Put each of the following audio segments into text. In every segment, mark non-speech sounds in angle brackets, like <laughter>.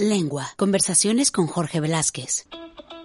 Lengua. Conversaciones con Jorge Velázquez.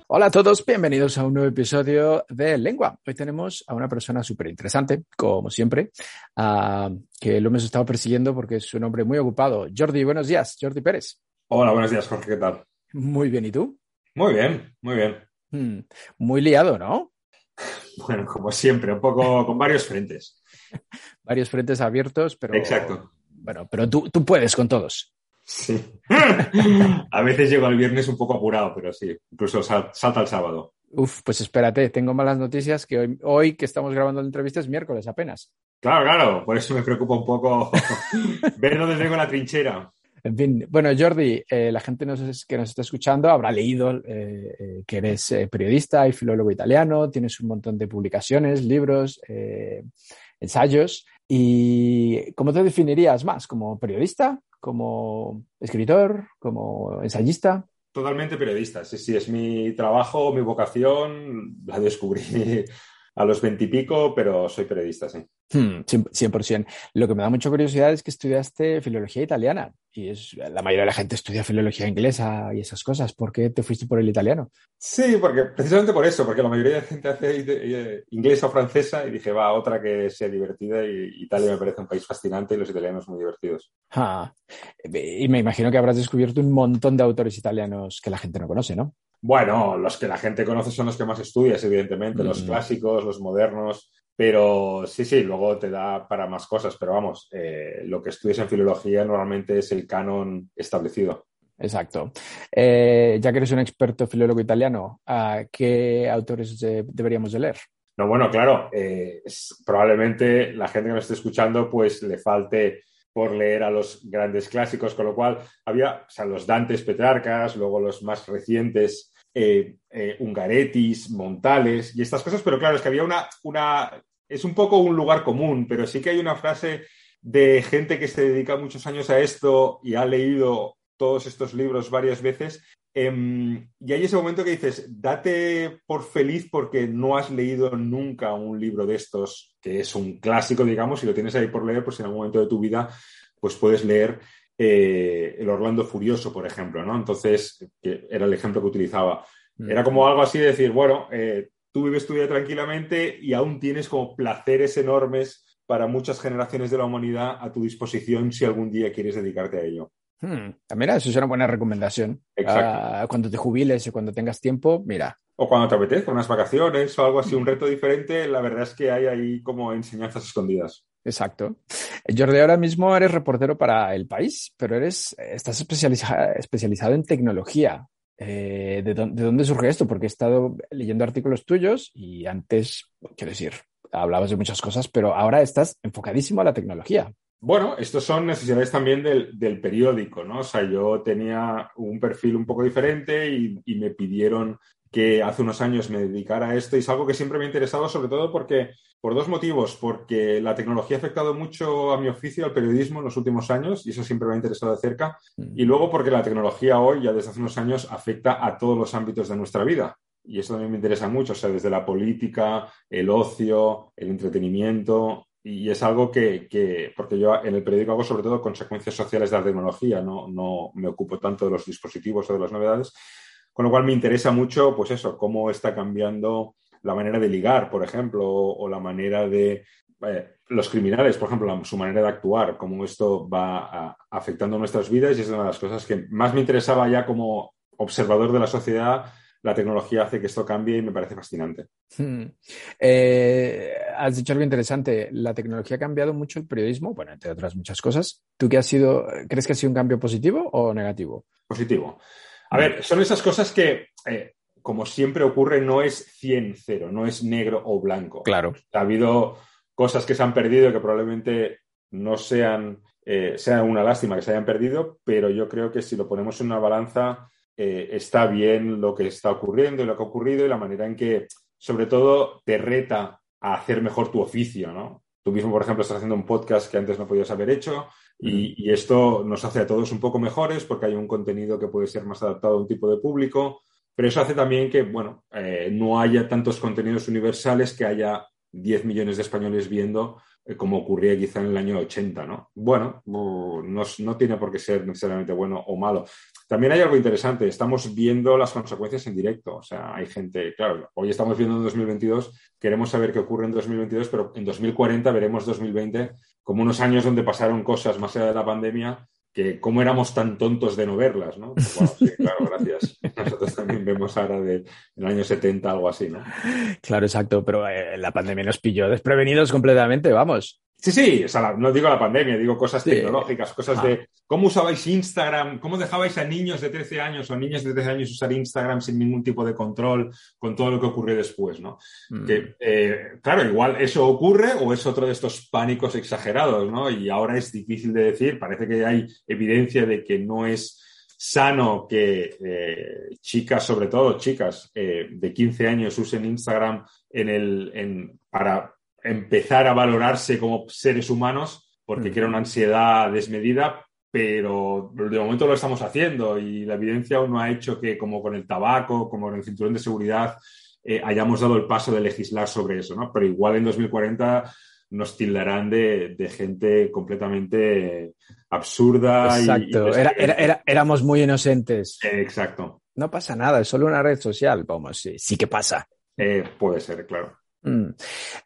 Hola a todos, bienvenidos a un nuevo episodio de Lengua. Hoy tenemos a una persona súper interesante, como siempre, uh, que lo hemos estado persiguiendo porque es un hombre muy ocupado. Jordi, buenos días. Jordi Pérez. Hola, buenos días, Jorge, ¿qué tal? Muy bien, ¿y tú? Muy bien, muy bien. Hmm, muy liado, ¿no? <laughs> Bueno, como siempre, un poco con varios frentes. <laughs> varios frentes abiertos, pero... Exacto. Bueno, pero tú, tú puedes con todos. Sí. <laughs> a veces llego el viernes un poco apurado, pero sí, incluso salta el sábado. Uf, pues espérate, tengo malas noticias que hoy, hoy que estamos grabando la entrevista es miércoles apenas. Claro, claro, por eso me preocupa un poco <laughs> ver dónde tengo la trinchera. En fin, bueno, Jordi, eh, la gente nos, que nos está escuchando habrá leído eh, eh, que eres periodista y filólogo italiano, tienes un montón de publicaciones, libros, ensayos. ¿Y cómo te definirías más? ¿Como periodista? ¿Como escritor? ¿Como ensayista? Totalmente periodista, sí, sí, es mi trabajo, mi vocación, la descubrí a los veintipico, pero soy periodista, sí. Hmm, 100%. Lo que me da mucha curiosidad es que estudiaste filología italiana y es, la mayoría de la gente estudia filología inglesa y esas cosas. ¿Por qué te fuiste por el italiano? Sí, porque precisamente por eso, porque la mayoría de la gente hace inglesa o francesa y dije, va, otra que sea divertida y Italia me parece un país fascinante y los italianos muy divertidos. Ah, y me imagino que habrás descubierto un montón de autores italianos que la gente no conoce, ¿no? Bueno, los que la gente conoce son los que más estudias, evidentemente, mm. los clásicos, los modernos, pero sí, sí, luego te da para más cosas, pero vamos, eh, lo que estudias en filología normalmente es el canon establecido. Exacto. Eh, ya que eres un experto filólogo italiano, ¿qué autores de, deberíamos de leer? No, bueno, claro, eh, es, probablemente la gente que nos esté escuchando pues le falte por leer a los grandes clásicos, con lo cual había o sea, los Dantes Petrarcas, luego los más recientes eh, eh, Ungaretis, Montales y estas cosas, pero claro, es que había una, una, es un poco un lugar común, pero sí que hay una frase de gente que se dedica muchos años a esto y ha leído todos estos libros varias veces. Eh, y hay ese momento que dices, date por feliz porque no has leído nunca un libro de estos, que es un clásico, digamos, y lo tienes ahí por leer, pues en algún momento de tu vida, pues puedes leer eh, el Orlando Furioso, por ejemplo, ¿no? Entonces, que era el ejemplo que utilizaba. Mm. Era como algo así de decir, bueno, eh, tú vives tu vida tranquilamente y aún tienes como placeres enormes para muchas generaciones de la humanidad a tu disposición si algún día quieres dedicarte a ello. Hmm. Mira, eso es una buena recomendación. Exacto. Uh, cuando te jubiles o cuando tengas tiempo, mira. O cuando te apetezca, unas vacaciones o algo así, un reto diferente, la verdad es que hay ahí como enseñanzas escondidas. Exacto. Jordi, ahora mismo eres reportero para El País, pero eres, estás especializa especializado en tecnología. Eh, ¿de, ¿de, dónde surge esto? Porque he estado leyendo artículos tuyos y antes, quiero decir, hablabas de muchas cosas, pero ahora estás enfocadísimo a la tecnología. Bueno, estos son necesidades también del, del, periódico, ¿no? O sea, yo tenía un perfil un poco diferente y, y, me pidieron que hace unos años me dedicara a esto y es algo que siempre me ha interesado, sobre todo porque, por dos motivos, porque la tecnología ha afectado mucho a mi oficio, al periodismo en los últimos años y eso siempre me ha interesado de cerca, mm. y luego porque la tecnología hoy, ya desde hace unos años, afecta a todos los ámbitos de nuestra vida. Y eso también me interesa mucho, o sea, desde la política, el ocio, el entretenimiento, y es algo que, que, porque yo en el periódico hago sobre todo consecuencias sociales de la tecnología, no, no me ocupo tanto de los dispositivos o de las novedades, con lo cual me interesa mucho, pues eso, cómo está cambiando la manera de ligar, por ejemplo, o, o la manera de eh, los criminales, por ejemplo, la, su manera de actuar, cómo esto va a, afectando nuestras vidas y es una de las cosas que más me interesaba ya como observador de la sociedad la tecnología hace que esto cambie y me parece fascinante. Hmm. Eh, has dicho algo interesante. La tecnología ha cambiado mucho el periodismo, bueno, entre otras muchas cosas. ¿Tú qué ha sido, crees que ha sido un cambio positivo o negativo? Positivo. A ver, son esas cosas que, eh, como siempre ocurre, no es 100-0, no es negro o blanco. Claro. Ha habido cosas que se han perdido que probablemente no sean, eh, sea una lástima que se hayan perdido, pero yo creo que si lo ponemos en una balanza, eh, está bien lo que está ocurriendo y lo que ha ocurrido y la manera en que, sobre todo, te reta a hacer mejor tu oficio, ¿no? Tú mismo, por ejemplo, estás haciendo un podcast que antes no podías haber hecho y, y, esto nos hace a todos un poco mejores porque hay un contenido que puede ser más adaptado a un tipo de público, pero eso hace también que, bueno, eh, no haya tantos contenidos universales, que haya 10 millones de españoles viendo eh, como ocurría quizá en el año 80, ¿no? Bueno, no, no, tiene por qué ser necesariamente bueno o malo. También hay algo interesante, estamos viendo las consecuencias en directo, o sea, hay gente, claro, hoy estamos viendo en 2022, queremos saber qué ocurre en 2022, pero en 2040 veremos 2020 como unos años donde pasaron cosas más allá de la pandemia que cómo éramos tan tontos de no verlas, ¿no? Pues claro, gracias. Nosotros también vemos ahora del año 70, algo así, ¿no? Claro, exacto, pero eh, la pandemia nos pilló desprevenidos completamente, vamos. Sí, sí, o sea, no digo la pandemia, digo cosas tecnológicas, cosas de ah. cómo usabais Instagram, cómo dejabais a niños de 13 años o niñas de 13 años usar Instagram sin ningún tipo de control con todo lo que ocurrió después, ¿no? Mm. Que, eh, claro, igual eso ocurre o es otro de estos pánicos exagerados, ¿no? Y ahora es difícil de decir, parece que hay evidencia de que no es sano que eh, chicas, sobre todo chicas eh, de 15 años, usen Instagram en el, en, para empezar a valorarse como seres humanos porque crea una ansiedad desmedida, pero de momento lo estamos haciendo y la evidencia aún no ha hecho que, como con el tabaco, como con el cinturón de seguridad, eh, hayamos dado el paso de legislar sobre eso, ¿no? Pero igual en 2040 nos tildarán de, gente completamente absurda. Exacto, éramos muy inocentes. exacto. No pasa nada, es solo una red social. Vamos, sí, sí que pasa. Eh, puede ser, claro. Mm.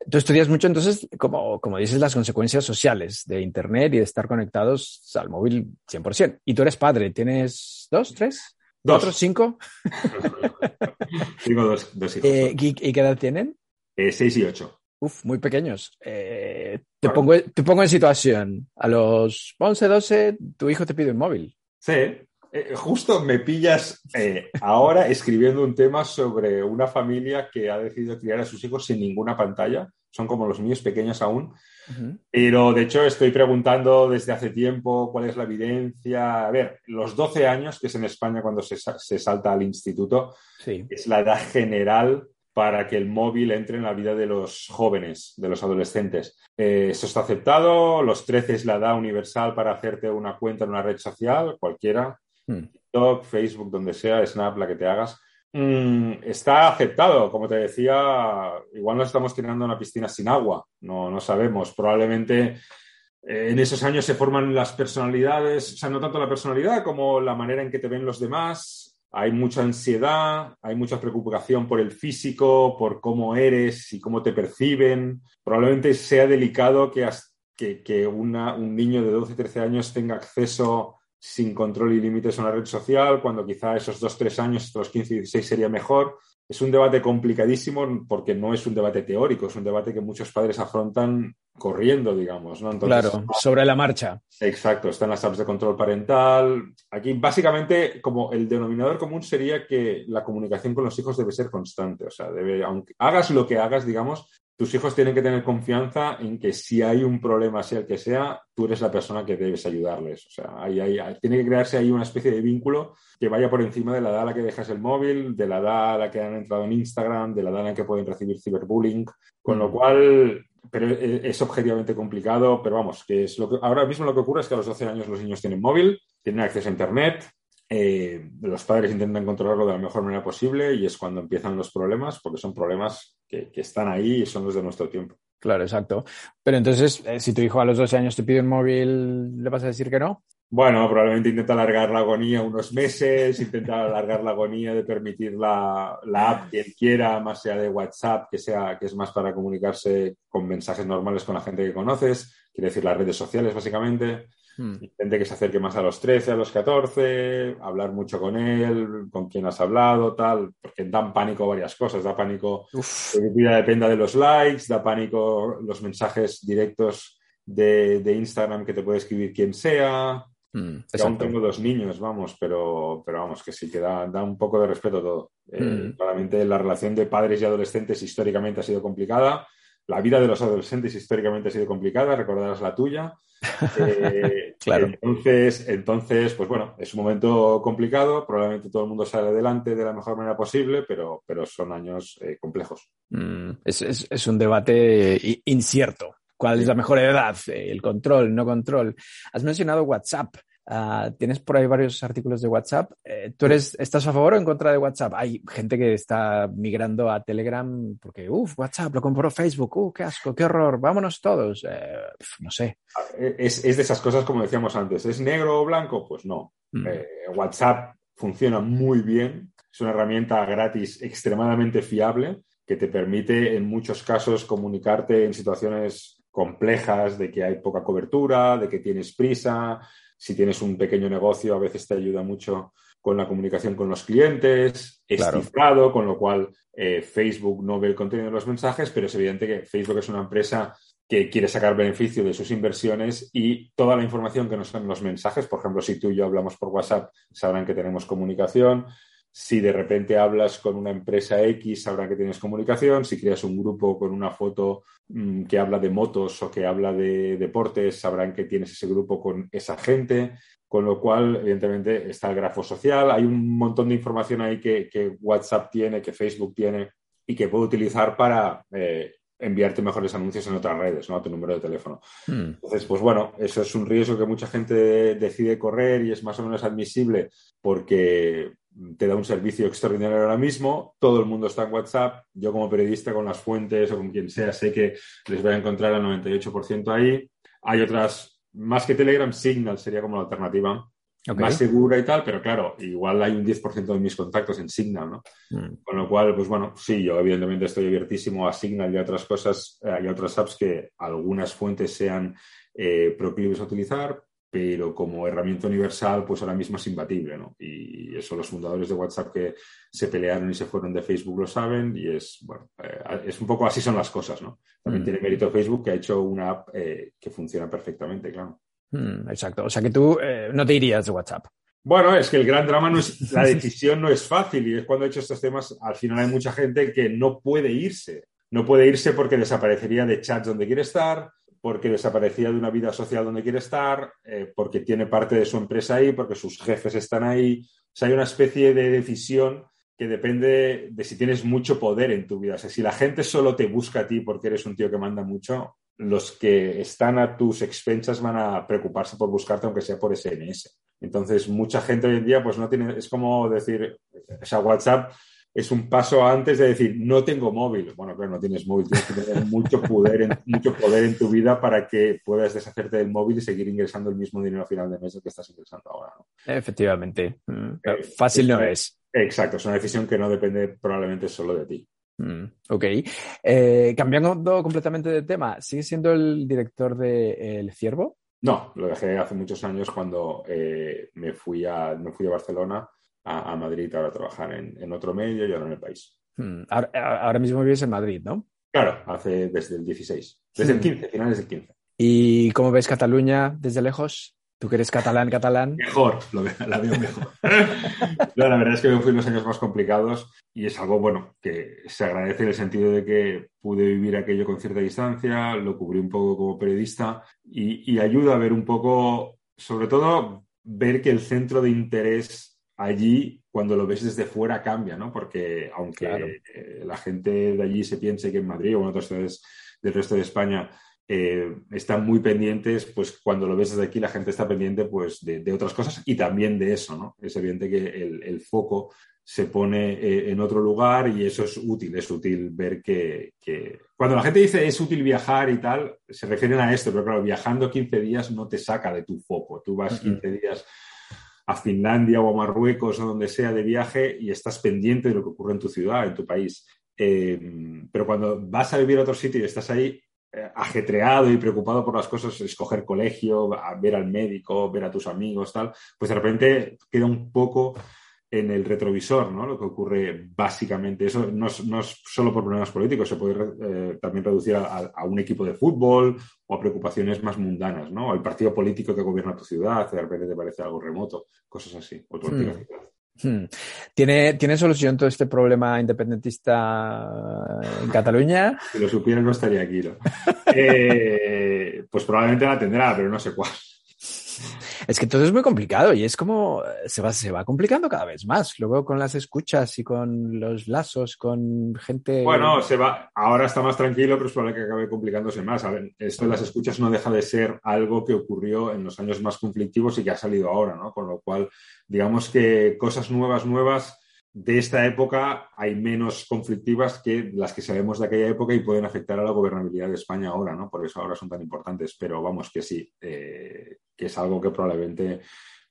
Tú estudias mucho, entonces, como, como dices, las consecuencias sociales de Internet y de estar conectados al móvil 100%. Y tú eres padre, ¿tienes dos, tres, cuatro, cinco? <laughs> Tengo dos, hijos. Eh, ¿y, qué edad tienen? Eh, seis y ocho. Uf, muy pequeños. Eh, te, pongo, te pongo en situación. A los 11, 12, tu hijo te pide un móvil. Sí, eh, justo me pillas eh, ahora escribiendo un tema sobre una familia que ha decidido criar a sus hijos sin ninguna pantalla. Son como los niños pequeños aún. Pero de hecho estoy preguntando desde hace tiempo cuál es la evidencia. A ver, los 12 años, que es en España cuando se, salta al instituto, es la edad general para que el móvil entre en la vida de los jóvenes, de los adolescentes. Eh, esto está aceptado. Los 13 es la edad universal para hacerte una cuenta en una red social, cualquiera. Hmm. TikTok, Facebook, donde sea, Snap, la que te hagas. Mm, está aceptado, como te decía, igual nos estamos tirando una piscina sin agua, no, no sabemos. Probablemente eh, en esos años se forman las personalidades, o sea, no tanto la personalidad como la manera en que te ven los demás. Hay mucha ansiedad, hay mucha preocupación por el físico, por cómo eres y cómo te perciben. Probablemente sea delicado que un niño de 12, 13 años tenga acceso sin control y límites a una red social, cuando quizá esos dos, tres años, estos 15 y 16 sería mejor. Es un debate complicadísimo porque no es un debate teórico, es un debate que muchos padres afrontan corriendo, digamos. ¿no? claro, sobre la marcha. Exacto, están las apps de control parental. Aquí, básicamente, como el denominador común sería que la comunicación con los hijos debe ser constante. O sea, debe, aunque hagas lo que hagas, digamos, tus hijos tienen que tener confianza en que si hay un problema, sea el que sea, tú eres la persona que debes ayudarles. O sea, tiene que crearse ahí una especie de vínculo que vaya por encima de la edad a la que dejas el móvil, de la edad a la que han entrado en Instagram, de la edad en la que pueden recibir ciberbullying. Con lo mm. cual, pero es objetivamente complicado, pero vamos, que es lo que ahora mismo lo que ocurre es que a los 12 años los niños tienen móvil, tienen acceso a Internet, eh, los padres intentan controlarlo de la mejor manera posible y es cuando empiezan los problemas, porque son problemas que, están ahí y son los de nuestro tiempo. Claro, exacto. Pero entonces, eh, si tu hijo a los 12 años te pide un móvil, ¿le vas a decir que no? Bueno, probablemente intenta alargar la agonía unos meses, intenta alargar la agonía de permitir la, la, app que él quiera, más sea de WhatsApp, que sea que es más para comunicarse con mensajes normales con la gente que conoces, quiere decir las redes sociales básicamente. Hmm. Intente que se acerque más a los 13, a los 14, hablar mucho con él, con quién has hablado, tal, porque dan pánico varias cosas. Da pánico que tu vida dependa de los likes, da pánico los mensajes directos de, Instagram que te puede escribir quien sea. Hmm, aún tengo dos niños, vamos, pero, pero vamos, que sí que da, un poco de respeto todo. Eh, hmm. claramente la relación de padres y adolescentes históricamente ha sido complicada. La vida de los adolescentes históricamente ha sido complicada, recordarás la tuya. Eh, <laughs> claro. Entonces, entonces, pues bueno, es un momento complicado, probablemente todo el mundo sale adelante de la mejor manera posible, pero, pero son años eh, complejos. Mm, es, un debate incierto. ¿Cuál es la mejor edad? El control, no control. Has mencionado WhatsApp. Ah, tienes por ahí varios artículos de WhatsApp. Eh, ¿Tú eres, estás a favor o en contra de WhatsApp? Hay gente que está migrando a Telegram porque, uff, WhatsApp, lo compró Facebook, uh, qué asco, qué horror, vámonos todos. Eh, no sé. Es, es, de esas cosas como decíamos antes, ¿es negro o blanco? Pues no. Mm. Eh, WhatsApp funciona muy bien, es una herramienta gratis extremadamente fiable que te permite en muchos casos comunicarte en situaciones complejas de que hay poca cobertura, de que tienes prisa, si tienes un pequeño negocio, a veces te ayuda mucho con la comunicación con los clientes, es cifrado, con lo cual eh, Facebook no ve el contenido de los mensajes, pero es evidente que Facebook es una empresa que quiere sacar beneficio de sus inversiones y toda la información que nos dan los mensajes, por ejemplo, si tú y yo hablamos por WhatsApp, sabrán que tenemos comunicación. Si de repente hablas con una empresa X, sabrán que tienes comunicación. Si creas un grupo con una foto mm, que habla de motos o que habla de deportes, sabrán que tienes ese grupo con esa gente. Con lo cual, evidentemente, está el grafo social. Hay un montón de información ahí que, WhatsApp tiene, que Facebook tiene y que puede utilizar para eh, enviarte mejores anuncios en otras redes, ¿no? A tu número de teléfono. Hmm. Entonces, pues bueno, eso es un riesgo que mucha gente decide correr y es más o menos admisible porque te da un servicio extraordinario ahora mismo, todo el mundo está en WhatsApp, yo como periodista con las fuentes o con quien sea sé que les voy a encontrar al 98% ahí. Hay otras, más que Telegram, Signal sería como la alternativa más segura y tal, pero claro, igual hay un 10% de mis contactos en Signal, ¿no? Hmm. Con lo cual, pues bueno, sí, yo evidentemente estoy abiertísimo a Signal y a otras cosas, eh, y a otras apps que algunas fuentes sean eh, proclives a utilizar, pero como herramienta universal, pues ahora mismo es imbatible, ¿no? Y eso los fundadores de WhatsApp que se pelearon y se fueron de Facebook lo saben y es, bueno, eh, es un poco así son las cosas, ¿no? También hmm. tiene mérito Facebook que ha hecho una app que funciona perfectamente, claro. Hmm, exacto. O sea que tú eh, no te irías de WhatsApp. Bueno, es que el gran drama no es, <laughs> la decisión no es fácil y es cuando he hecho estos temas, al final hay mucha gente que no puede irse. No puede irse porque desaparecería de chats donde quiere estar, porque desaparecía de una vida social donde quiere estar, eh, porque tiene parte de su empresa ahí, porque sus jefes están ahí. O sea, hay una especie de decisión que depende de si tienes mucho poder en tu vida. O sea, si la gente solo te busca a ti porque eres un tío que manda mucho, los que están a tus expensas van a preocuparse por buscarte, aunque sea por SMS. Entonces, mucha gente hoy en día, pues no tiene, es como decir, o sea, WhatsApp es un paso antes de decir, no tengo móvil. Bueno, claro, no tienes móvil, tienes que tener mucho poder en, mucho poder en tu vida para que puedas deshacerte del móvil y seguir ingresando el mismo dinero a final de mes que estás ingresando ahora. Efectivamente. Mm, eh, fácil no es. Exacto, es una decisión que no depende probablemente solo de ti. Mm, ok. Eh, cambiando completamente de tema, ¿sigue siendo el director de El Ciervo? No, lo dejé hace muchos años cuando eh, me, fui a, me fui a Barcelona, a, Madrid, a trabajar en, otro medio y ahora en el país. Mm, ahora, mismo vives en Madrid, ¿no? Claro, hace desde el 16, desde el 15, mm. finales del 15. ¿Y cómo ves Cataluña desde lejos? ¿Tú que eres catalán, catalán? Mejor, lo la veo mejor. <laughs> la verdad es que me fui los años más complicados y es algo, bueno, que se agradece en el sentido de que pude vivir aquello con cierta distancia, lo cubrí un poco como periodista y, ayuda a ver un poco, sobre todo, ver que el centro de interés allí, cuando lo ves desde fuera, cambia, ¿no? Porque aunque la gente de allí se piense que en Madrid o en otras ciudades del resto de España eh, están muy pendientes, pues cuando lo ves desde aquí la gente está pendiente pues de, otras cosas y también de eso, ¿no? Es evidente que el, foco se pone eh, en otro lugar y eso es útil, es útil ver que, Cuando la gente dice es útil viajar y tal, se refieren a esto, pero claro, viajando 15 días no te saca de tu foco, tú vas 15 días a Finlandia o a Marruecos o donde sea de viaje y estás pendiente de lo que ocurre en tu ciudad, en tu país. Eh, pero cuando vas a vivir a otro sitio y estás ahí, eh, ajetreado y preocupado por las cosas, escoger colegio, ver al médico, ver a tus amigos, tal, pues de repente queda un poco en el retrovisor, ¿no? Lo que ocurre básicamente. Eso no es, no es solo por problemas políticos, se puede eh, también reducir a, un equipo de fútbol o a preocupaciones más mundanas, ¿no? Al partido político que gobierna tu ciudad, de repente te parece algo remoto, cosas así. O Hmm. ¿Tiene, ¿Tiene solución todo este problema independentista en Cataluña? <laughs> Si lo supiera no estaría aquí. ¿no? <laughs> Eh, pues probablemente la tendrá, pero no sé cuál. Es que todo es muy complicado y es como se va, se va complicando cada vez más. Luego con las escuchas y con los lazos, con gente. Bueno, se va. Ahora está más tranquilo, pero es probable que acabe complicándose más. A ver, esto de las escuchas no deja de ser algo que ocurrió en los años más conflictivos y que ha salido ahora, ¿no? Con lo cual, digamos que cosas nuevas, nuevas de esta época hay menos conflictivas que las que sabemos de aquella época y pueden afectar a la gobernabilidad de España ahora, ¿no? Por eso ahora son tan importantes. Pero vamos, que sí, eh, que es algo que probablemente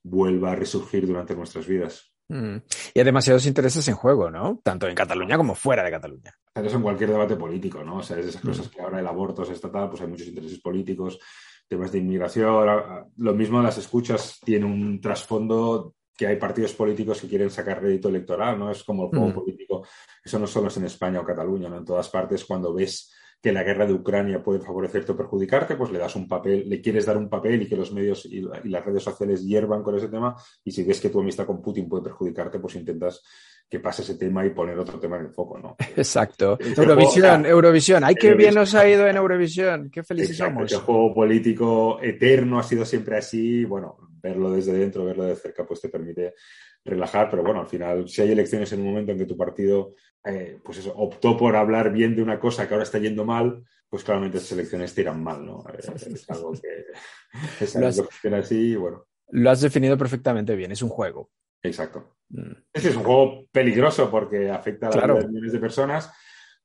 vuelva a resurgir durante nuestras vidas. Mm. Y hay demasiados intereses en juego, ¿no? Tanto en Cataluña como fuera de Cataluña. Eso en cualquier debate político, ¿no? O sea, es esas cosas mm. que ahora el aborto es estatal, pues hay muchos intereses políticos, temas de inmigración. Lo mismo las escuchas tiene un trasfondo que hay partidos políticos que quieren sacar rédito electoral, ¿no? Es como el juego mm. político. Eso no solo es en España o Cataluña, ¿no? En todas partes, cuando ves que la guerra de Ucrania puede favorecerte o perjudicarte, pues le das un papel, le quieres dar un papel y que los medios y, las redes sociales hiervan con ese tema. Y si ves que tu amistad con Putin puede perjudicarte, pues intentas que pase ese tema y poner otro tema en el foco, ¿no? <laughs> Exacto. Eurovisión, Eurovisión. ¡Ay, qué bien nos ha ido en Eurovisión! ¡Qué felices somos! El juego político eterno ha sido siempre así. Bueno, verlo desde dentro, verlo de cerca, pues te permite relajar, pero bueno, al final, si hay elecciones en un momento en que tu partido, eh, pues eso, optó por hablar bien de una cosa que ahora está yendo mal, pues claramente esas elecciones te irán mal, ¿no? Eh, es algo que <laughs> es algo que así, bueno. Lo has definido perfectamente bien, es un juego. Exacto. Mm. Ese es un juego peligroso porque afecta a la vida de millones de personas,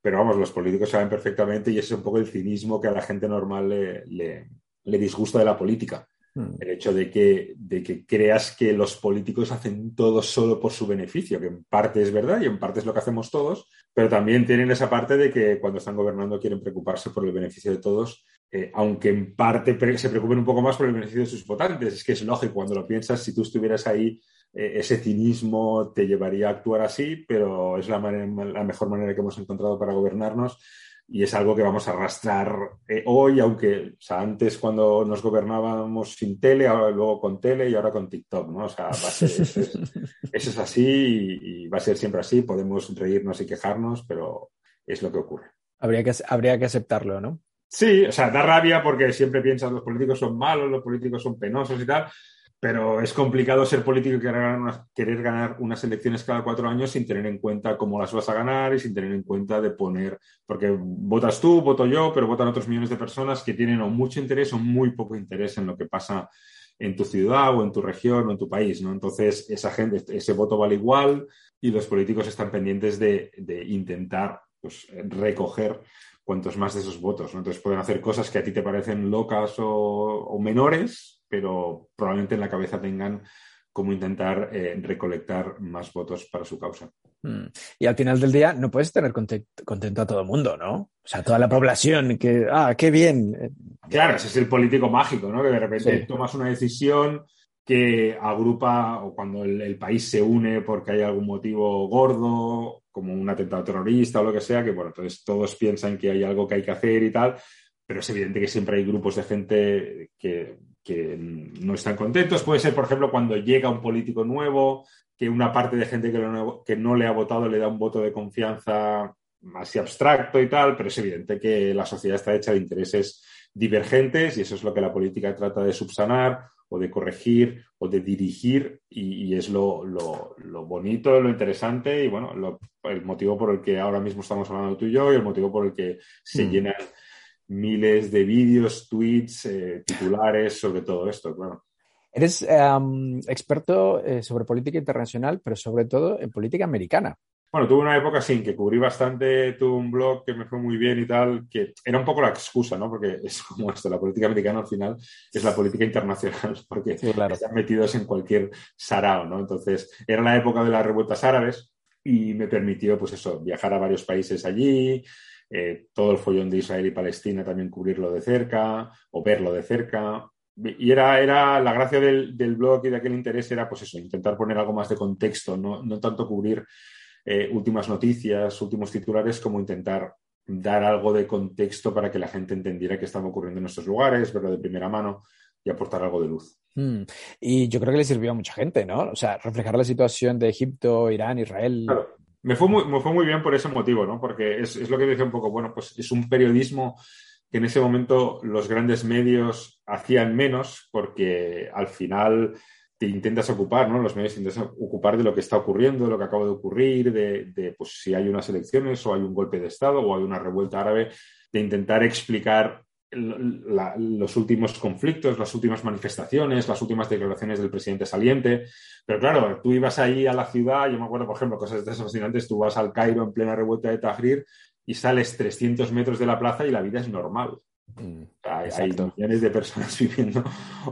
pero vamos, los políticos saben perfectamente y ese es un poco el cinismo que a la gente normal le disgusta de la política Mm. El hecho de que, de que creas que los políticos hacen todo solo por su beneficio, que en parte es verdad y en parte es lo que hacemos todos, pero también tienen esa parte de que cuando están gobernando quieren preocuparse por el beneficio de todos, eh, aunque en parte se preocupen un poco más por el beneficio de sus votantes. Es que es lógico, cuando lo piensas, si tú estuvieras ahí, eh, ese cinismo te llevaría a actuar así, pero es la mejor manera que hemos encontrado para gobernarnos y es algo que vamos a arrastrar eh, hoy, aunque antes cuando nos gobernábamos sin tele, ahora luego con tele y ahora con TikTok, ¿no? O sea, <laughs> eso, es, así y, va a ser siempre así. Podemos reírnos y quejarnos, pero es lo que ocurre. Habría que, habría que aceptarlo, ¿no? Sí, o sea, da rabia porque siempre piensas los políticos son malos, los políticos son penosos y tal, pero es complicado ser político y querer ganar, unas, elecciones cada cuatro años sin tener en cuenta cómo las vas a ganar y sin tener en cuenta de poner, porque votas tú, voto yo, pero votan otros millones de personas que tienen o mucho interés o muy poco interés en lo que pasa en tu ciudad o en tu región o en tu país, ¿no? Entonces, esa gente, ese voto vale igual y los políticos están pendientes de, intentar pues, recoger cuantos más de esos votos. Entonces pueden hacer cosas que a ti te parecen locas o menores, pero probablemente en la cabeza tengan cómo intentar eh, recolectar más votos para su causa. Hmm. Y al final del día no puedes tener contento a todo el mundo, ¿no? O sea, toda la población que, ah, qué bien. Claro, ese es el político mágico, ¿no? Que de repente tomas una decisión que agrupa o cuando el, país se une porque hay algún motivo gordo, como un atentado terrorista o lo que sea, que bueno, entonces todos piensan que hay algo que hay que hacer y tal, pero es evidente que siempre hay grupos de gente que que no están contentos. Puede ser, por ejemplo, cuando llega un político nuevo, que una parte de gente que, que no le ha votado le da un voto de confianza así abstracto y tal, pero es evidente que la sociedad está hecha de intereses divergentes y eso es lo que la política trata de subsanar o de corregir o de dirigir y, es lo, bonito, lo interesante y bueno, el motivo por el que ahora mismo estamos hablando tú y yo y el motivo por el que se mm. llenan miles de vídeos, tweets, eh, titulares sobre todo esto, claro. Eres em, experto eh, sobre política internacional, pero sobre todo en política americana. Bueno, tuve una época sin que cubrí bastante, tuve un blog que me fue muy bien y tal, que era un poco la excusa, ¿no? Porque es como esto, la política americana al final es la política internacional, <laughs> porque están metidos en cualquier sarao, ¿no? Entonces, era la época de las revueltas árabes y me permitió, pues eso, viajar a varios países allí, eh, todo el follón de Israel y Palestina también cubrirlo de cerca o verlo de cerca. Y era, era la gracia del, blog y de aquel interés era, pues eso, intentar poner algo más de contexto, no, tanto cubrir eh, últimas noticias, últimos titulares, como intentar dar algo de contexto para que la gente entendiera qué estaba ocurriendo en nuestros lugares, verlo de primera mano y aportar algo de luz. Hmm. Y yo creo que le sirvió a mucha gente, ¿no? O sea, reflejar la situación de Egipto, Irán, Israel. Me fue, muy, me fue muy bien por ese motivo, ¿no? Porque es, es lo que decía un poco, bueno, pues es un periodismo que en ese momento los grandes medios hacían menos porque al final te intentas ocupar, ¿no? Los medios te intentas ocupar de lo que está ocurriendo, de lo que acaba de ocurrir, de, de pues, si hay unas elecciones o hay un golpe de Estado o hay una revuelta árabe, de intentar explicar la, los últimos conflictos, las últimas manifestaciones, las últimas declaraciones del presidente saliente. Pero claro, tú ibas ahí a la ciudad, yo me acuerdo, por ejemplo, cosas de fascinantes, tú vas al Cairo en plena revuelta de Tahrir y sales 300 metros de la plaza y la vida es normal. Mm, hay, hay, millones de personas <laughs> viviendo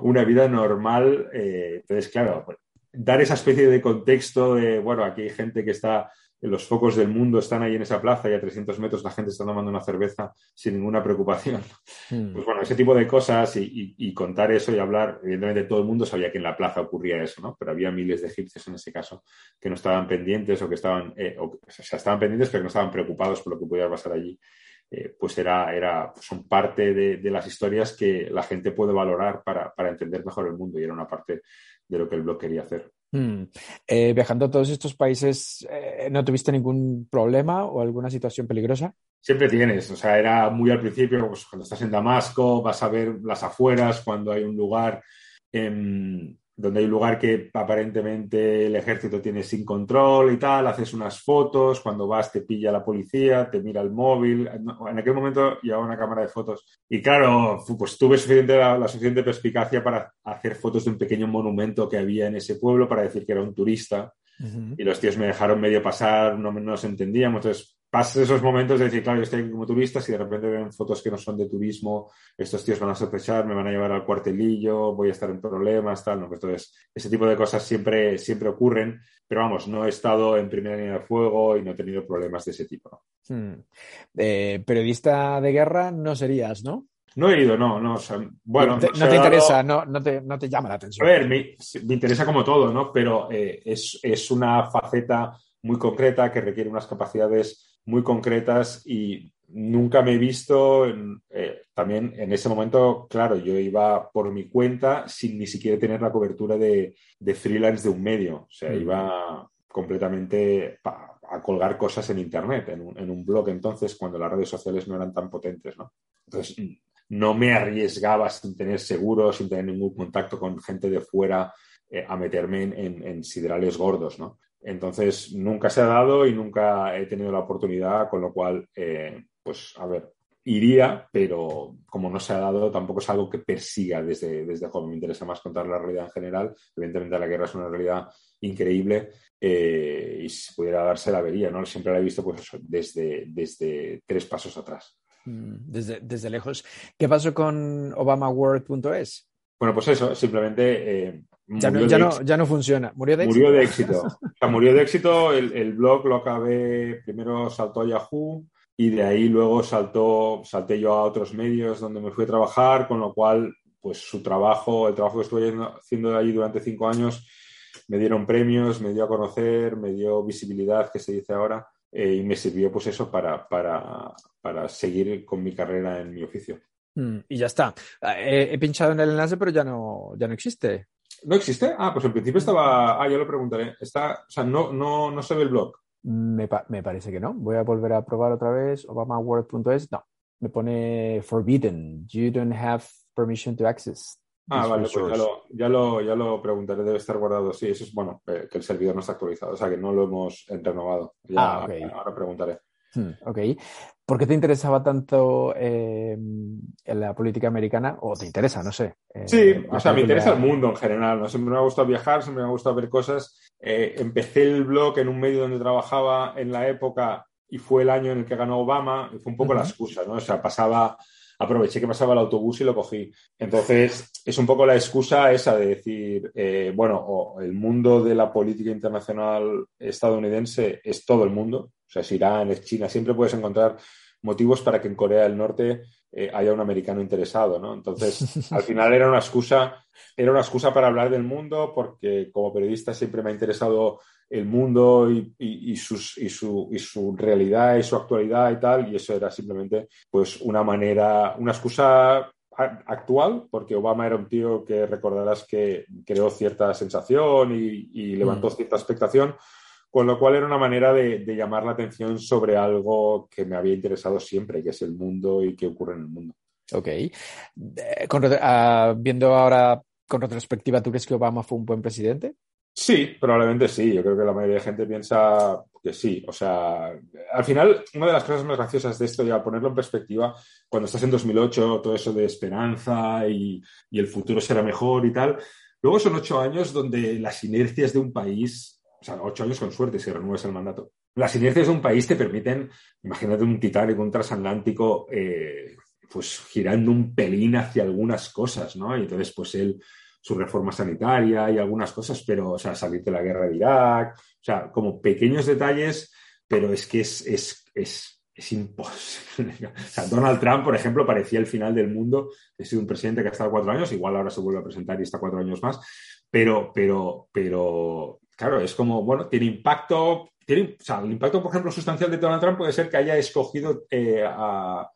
una vida normal. Eh, entonces, claro, dar esa especie de contexto de, bueno, aquí hay gente que está los focos del mundo están ahí en esa plaza y a 300 metros la gente está tomando una cerveza sin ninguna preocupación. Hmm. Pues bueno, ese tipo de cosas y, contar eso y hablar, evidentemente todo el mundo sabía que en la plaza ocurría eso, ¿no? Pero había miles de egipcios en ese caso que no estaban pendientes o que estaban, eh, o, sea, estaban pendientes pero no estaban preocupados por lo que pudiera pasar allí. Eh, pues era, era, son parte de, las historias que la gente puede valorar para, para entender mejor el mundo y era una parte de lo que el blog quería hacer. Hmm. Eh, viajando a todos estos países, eh, ¿no tuviste ningún problema o alguna situación peligrosa? Siempre tienes, o sea, era muy al principio, pues, cuando estás en Damasco, vas a ver las afueras, cuando hay un lugar en, donde hay un lugar que aparentemente el ejército tiene sin control y tal, haces unas fotos, cuando vas te pilla la policía, te mira el móvil. En aquel momento llevaba una cámara de fotos. Y claro, pues tuve suficiente, la, suficiente perspicacia para hacer fotos de un pequeño monumento que había en ese pueblo para decir que era un turista. Y los tíos me dejaron medio pasar, no nos entendíamos. Entonces pasas esos momentos de decir, claro, yo estoy aquí como turista, si de repente ven fotos que no son de turismo, estos tíos van a sospechar, me van a llevar al cuartelillo, voy a estar en problemas, tal, ¿no? Pues entonces, ese tipo de cosas siempre, siempre ocurren, pero vamos, no he estado en primera línea de fuego y no he tenido problemas de ese tipo. Hmm. Eh, periodista de guerra no serías, ¿no? No he ido, no, no. bueno, no te, interesa, no, no, te, no, te, llama la atención. A ver, me, interesa como todo, ¿no? Pero eh, es, es una faceta muy concreta que requiere unas capacidades muy concretas y nunca me he visto eh, también en ese momento, claro, yo iba por mi cuenta sin ni siquiera tener la cobertura de, freelance de un medio, o sea, mm. iba completamente a colgar cosas en Internet, en un, en un, blog entonces, cuando las redes sociales no eran tan potentes, ¿no? Entonces, no me arriesgaba sin tener seguro, sin tener ningún contacto con gente de fuera eh, a meterme en, en, en, siderales gordos, ¿no? Entonces, nunca se ha dado y nunca he tenido la oportunidad, con lo cual, eh, pues, a ver, iría, pero como no se ha dado, tampoco es algo que persiga desde, desde joven. Me interesa más contar la realidad en general. Evidentemente, la guerra es una realidad increíble eh, y si pudiera darse la vería, ¿no? Siempre la he visto, pues, desde, desde tres pasos atrás. Mm, desde, desde lejos. ¿Qué pasó con obamaworld.es? Bueno, pues eso, simplemente eh, ya no, ya, no, funciona. Murió de éxito. Murió de éxito. <laughs> O sea, murió de éxito. El, blog lo acabé, primero saltó a Yahoo y de ahí luego saltó, salté yo a otros medios donde me fui a trabajar, con lo cual, pues su trabajo, el trabajo que estuve haciendo allí durante cinco años, me dieron premios, me dio a conocer, me dio visibilidad, que se dice ahora, eh, y me sirvió pues eso para, para, para seguir con mi carrera en mi oficio. Mm, y ya está. He, he, pinchado en el enlace, pero ya no, ya no existe. ¿No existe? Ah, pues en principio estaba. Ah, yo lo preguntaré. Está, o sea, no, no, no se ve el blog. Me, me parece que no. Voy a volver a probar otra vez. ObamaWord.es. No. Me pone forbidden. You don't have permission to access. Ah, vale, pues ya lo, ya, lo, ya lo preguntaré, debe estar guardado. Sí, eso es bueno, eh, que el servidor no está actualizado, o sea que no lo hemos renovado. Ya, ah, okay. Ahora preguntaré. Hmm, ok. ¿Por qué te interesaba tanto eh, la política americana? ¿O te interesa? No sé. Eh, sí, o sea, me interesa el mundo en general. ¿no? Siempre me ha gustado viajar, siempre me ha gustado ver cosas. Eh, empecé el blog en un medio donde trabajaba en la época y fue el año en el que ganó Obama y fue un poco la excusa, ¿no? O sea, pasaba, aproveché que pasaba el autobús y lo cogí. Entonces, es un poco la excusa esa de decir, bueno, el mundo de la política internacional estadounidense es todo el mundo, o sea, es Irán, es China, siempre puedes encontrar motivos para que en Corea del Norte eh, haya un americano interesado, ¿no? Entonces, al final era una excusa, era una excusa para hablar del mundo, porque como periodista siempre me ha interesado el mundo y, y, sus, y, su, y su realidad y su actualidad y tal, y eso era simplemente pues una manera, una excusa actual, porque Obama era un tío que recordarás que creó cierta sensación y, levantó mm. cierta expectación, con lo cual era una manera de, llamar la atención sobre algo que me había interesado siempre, que es el mundo y qué ocurre en el mundo. Ok. Ah, viendo ahora con retrospectiva, ¿tú crees que Obama fue un buen presidente? Sí, probablemente sí. Yo creo que la mayoría de gente piensa que sí. O sea, al final, una de las cosas más graciosas de esto, ya ponerlo en perspectiva, cuando estás en 2008, todo eso de esperanza y, y el futuro será mejor y tal, luego son ocho años donde las inercias de un país, o sea, ocho años con suerte si renuevas el mandato, las inercias de un país te permiten, imagínate un Titanic, un transatlántico, eh, pues girando un pelín hacia algunas cosas, ¿no? Y entonces, pues él su reforma sanitaria y algunas cosas, pero, o sea, salir de la guerra de Irak, o sea, como pequeños detalles, pero es que es, es, es, es imposible. <laughs> O sea, Donald Trump, por ejemplo, parecía el final del mundo, ha sido un presidente que ha estado cuatro años, igual ahora se vuelve a presentar y está cuatro años más, pero, pero, pero, claro, es como, bueno, tiene impacto, tiene, o sea, el impacto, por ejemplo, sustancial de Donald Trump puede ser que haya escogido eh, a,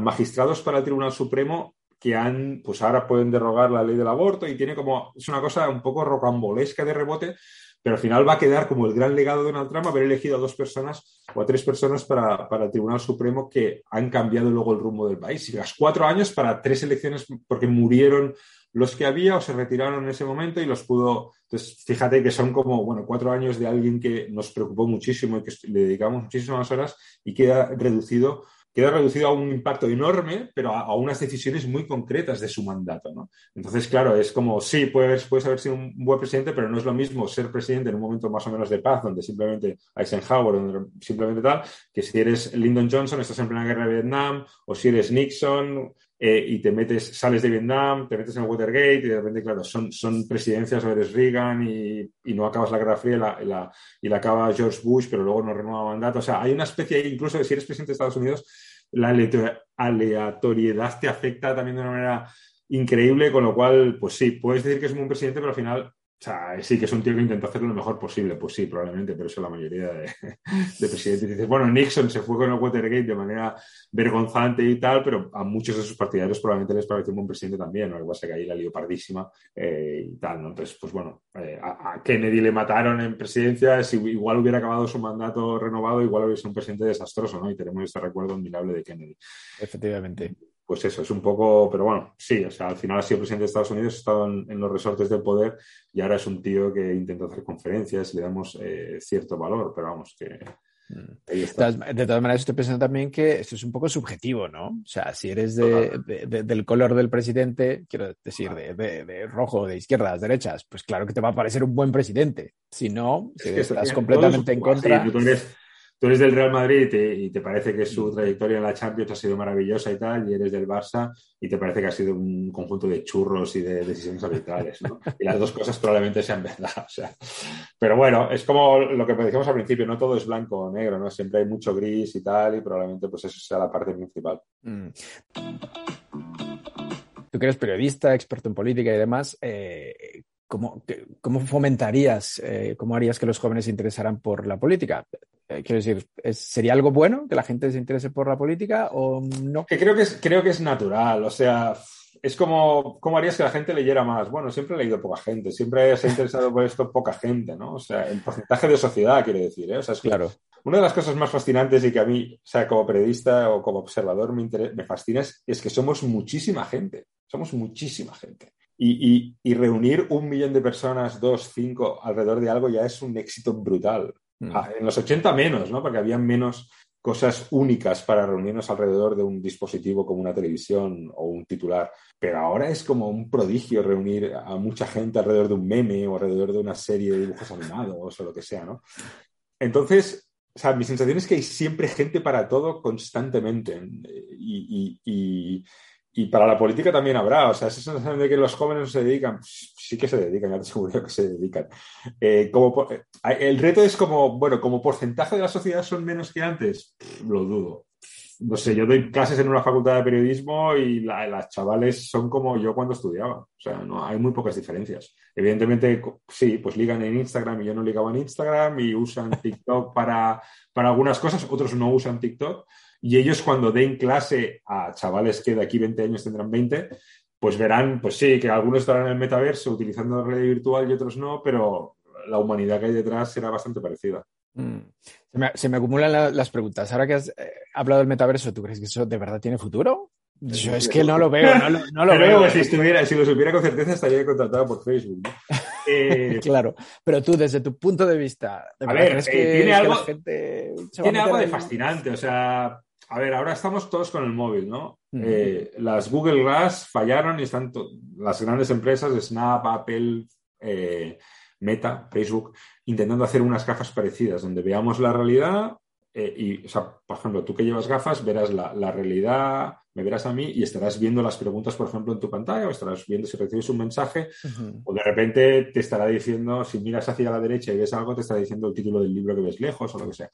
magistrados para el Tribunal Supremo que han, pues ahora pueden derogar la ley del aborto y tiene como, es una cosa un poco rocambolesca de rebote, pero al final va a quedar como el gran legado de Donald Trump haber elegido a dos personas o a tres personas para, para, el Tribunal Supremo que han cambiado luego el rumbo del país. Y las cuatro años para tres elecciones porque murieron los que había o se retiraron en ese momento y los pudo. Entonces, fíjate que son como, bueno, cuatro años de alguien que nos preocupó muchísimo y que le dedicamos muchísimas horas y queda reducido queda reducido a un impacto enorme, pero a, unas decisiones muy concretas de su mandato. ¿no? Entonces, claro, es como, sí, puedes, puedes haber sido un buen presidente, pero no es lo mismo ser presidente en un momento más o menos de paz, donde simplemente Eisenhower, donde simplemente tal, que si eres Lyndon Johnson, estás en plena guerra de Vietnam, o si eres Nixon, eh, y te metes, sales de Vietnam, te metes en Watergate y de repente, claro, son, son presidencias, o eres Reagan y, y, no acabas la Guerra Fría y la, la, y la acaba George Bush, pero luego no renueva mandato. O sea, hay una especie incluso de si eres presidente de Estados Unidos, la aleatoriedad te afecta también de una manera increíble, con lo cual, pues sí, puedes decir que es un buen presidente, pero al final o sea, sí que es un tío que intentó hacerlo lo mejor posible. Pues sí, probablemente, pero eso la mayoría de, de presidentes. Dices, bueno, Nixon se fue con el Watergate de manera vergonzante y tal, pero a muchos de sus partidarios probablemente les pareció un buen presidente también, ¿no? Igual se que ahí la lió pardísima eh, y tal, ¿no? Entonces, pues bueno, eh, a, a, Kennedy le mataron en presidencia, si igual hubiera acabado su mandato renovado, igual hubiera sido un presidente desastroso, ¿no? Y tenemos este recuerdo admirable de Kennedy. Efectivamente pues eso, es un poco, pero bueno, sí, o sea, al final ha sido presidente de Estados Unidos, ha estado en, en los resortes del poder y ahora es un tío que intenta hacer conferencias y le damos eh, cierto valor, pero vamos, que... Ahí está. De todas maneras, estoy pensando también que esto es un poco subjetivo, ¿no? O sea, si eres de, de, de, del color del presidente, quiero decir, de, rojo, de izquierdas, derechas, pues claro que te va a parecer un buen presidente. Si no, si es que estás completamente en contra. Sí, tú eres del Real Madrid y te, y te, parece que su trayectoria en la Champions ha sido maravillosa y tal, y eres del Barça y te parece que ha sido un conjunto de churros y de decisiones arbitrales, ¿no? Y las dos cosas probablemente sean verdad, o sea. Pero bueno, es como lo que decíamos al principio, no todo es blanco o negro, ¿no? Siempre hay mucho gris y tal, y probablemente pues eso sea la parte principal. Mm. Tú que eres periodista, experto en política y demás, eh, ¿cómo, ¿cómo, fomentarías, eh, cómo harías que los jóvenes se interesaran por la política? Eh, quiero decir, ¿sería algo bueno que la gente se interese por la política o no? Que creo que es, creo que es natural, o sea, es como, ¿cómo harías que la gente leyera más? Bueno, siempre he leído poca gente, siempre se ha interesado por esto poca gente, ¿no? O sea, el porcentaje de sociedad, quiere decir, ¿eh? O sea, es claro. Una de las cosas más fascinantes y que a mí, o sea, como periodista o como observador me, me fascina es, es, que somos muchísima gente, somos muchísima gente. Y, y, y, reunir un millón de personas, dos, cinco, alrededor de algo ya es un éxito brutal. Mm. Ah, en los 80 menos, ¿no? Porque había menos cosas únicas para reunirnos alrededor de un dispositivo como una televisión o un titular. Pero ahora es como un prodigio reunir a mucha gente alrededor de un meme o alrededor de una serie de dibujos animados o lo que sea, ¿no? Entonces, o sea, mi sensación es que hay siempre gente para todo constantemente. Y, y, y, para la política también habrá, o sea, esa sensación de que los jóvenes se dedican, sí que se dedican, ya te aseguro que se dedican. Eh, como, el reto es como, bueno, como porcentaje de la sociedad son menos que antes, lo dudo. No sé, yo doy clases en una facultad de periodismo y la, las chavales son como yo cuando estudiaba. O sea, no, hay muy pocas diferencias. Evidentemente, sí, pues ligan en Instagram y yo no ligaba en Instagram y usan <laughs> TikTok para, para algunas cosas, otros no usan TikTok y ellos cuando den clase a chavales que de aquí 20 años tendrán 20, pues verán, pues sí, que algunos estarán en el metaverso utilizando la red virtual y otros no, pero la humanidad que hay detrás será bastante parecida. Mm. Se, me, se, me, acumulan la, las preguntas. Ahora que has eh, hablado del metaverso, ¿tú crees que eso de verdad tiene futuro? Yo es que no lo veo, no lo, no lo Pero veo. si, estuviera, si lo supiera con certeza estaría contratado por Facebook. ¿no? <laughs> Eh, Claro, pero tú desde tu punto de vista, ¿de A ver, eh, que, tiene algo- gente tiene algo de fascinante. O sea, a ver, ahora estamos todos con el móvil, ¿no? Eh, las Google Glass fallaron y están las grandes empresas, Snap, Apple, eh, Meta, Facebook, intentando hacer unas gafas parecidas, donde veamos la realidad eh, y, o sea, por ejemplo, tú que llevas gafas, verás la, la realidad, me verás a mí y estarás viendo las preguntas, por ejemplo, en tu pantalla o estarás viendo si recibes un mensaje o de repente te estará diciendo, si miras hacia la derecha y ves algo, te estará diciendo el título del libro que ves lejos o lo que sea.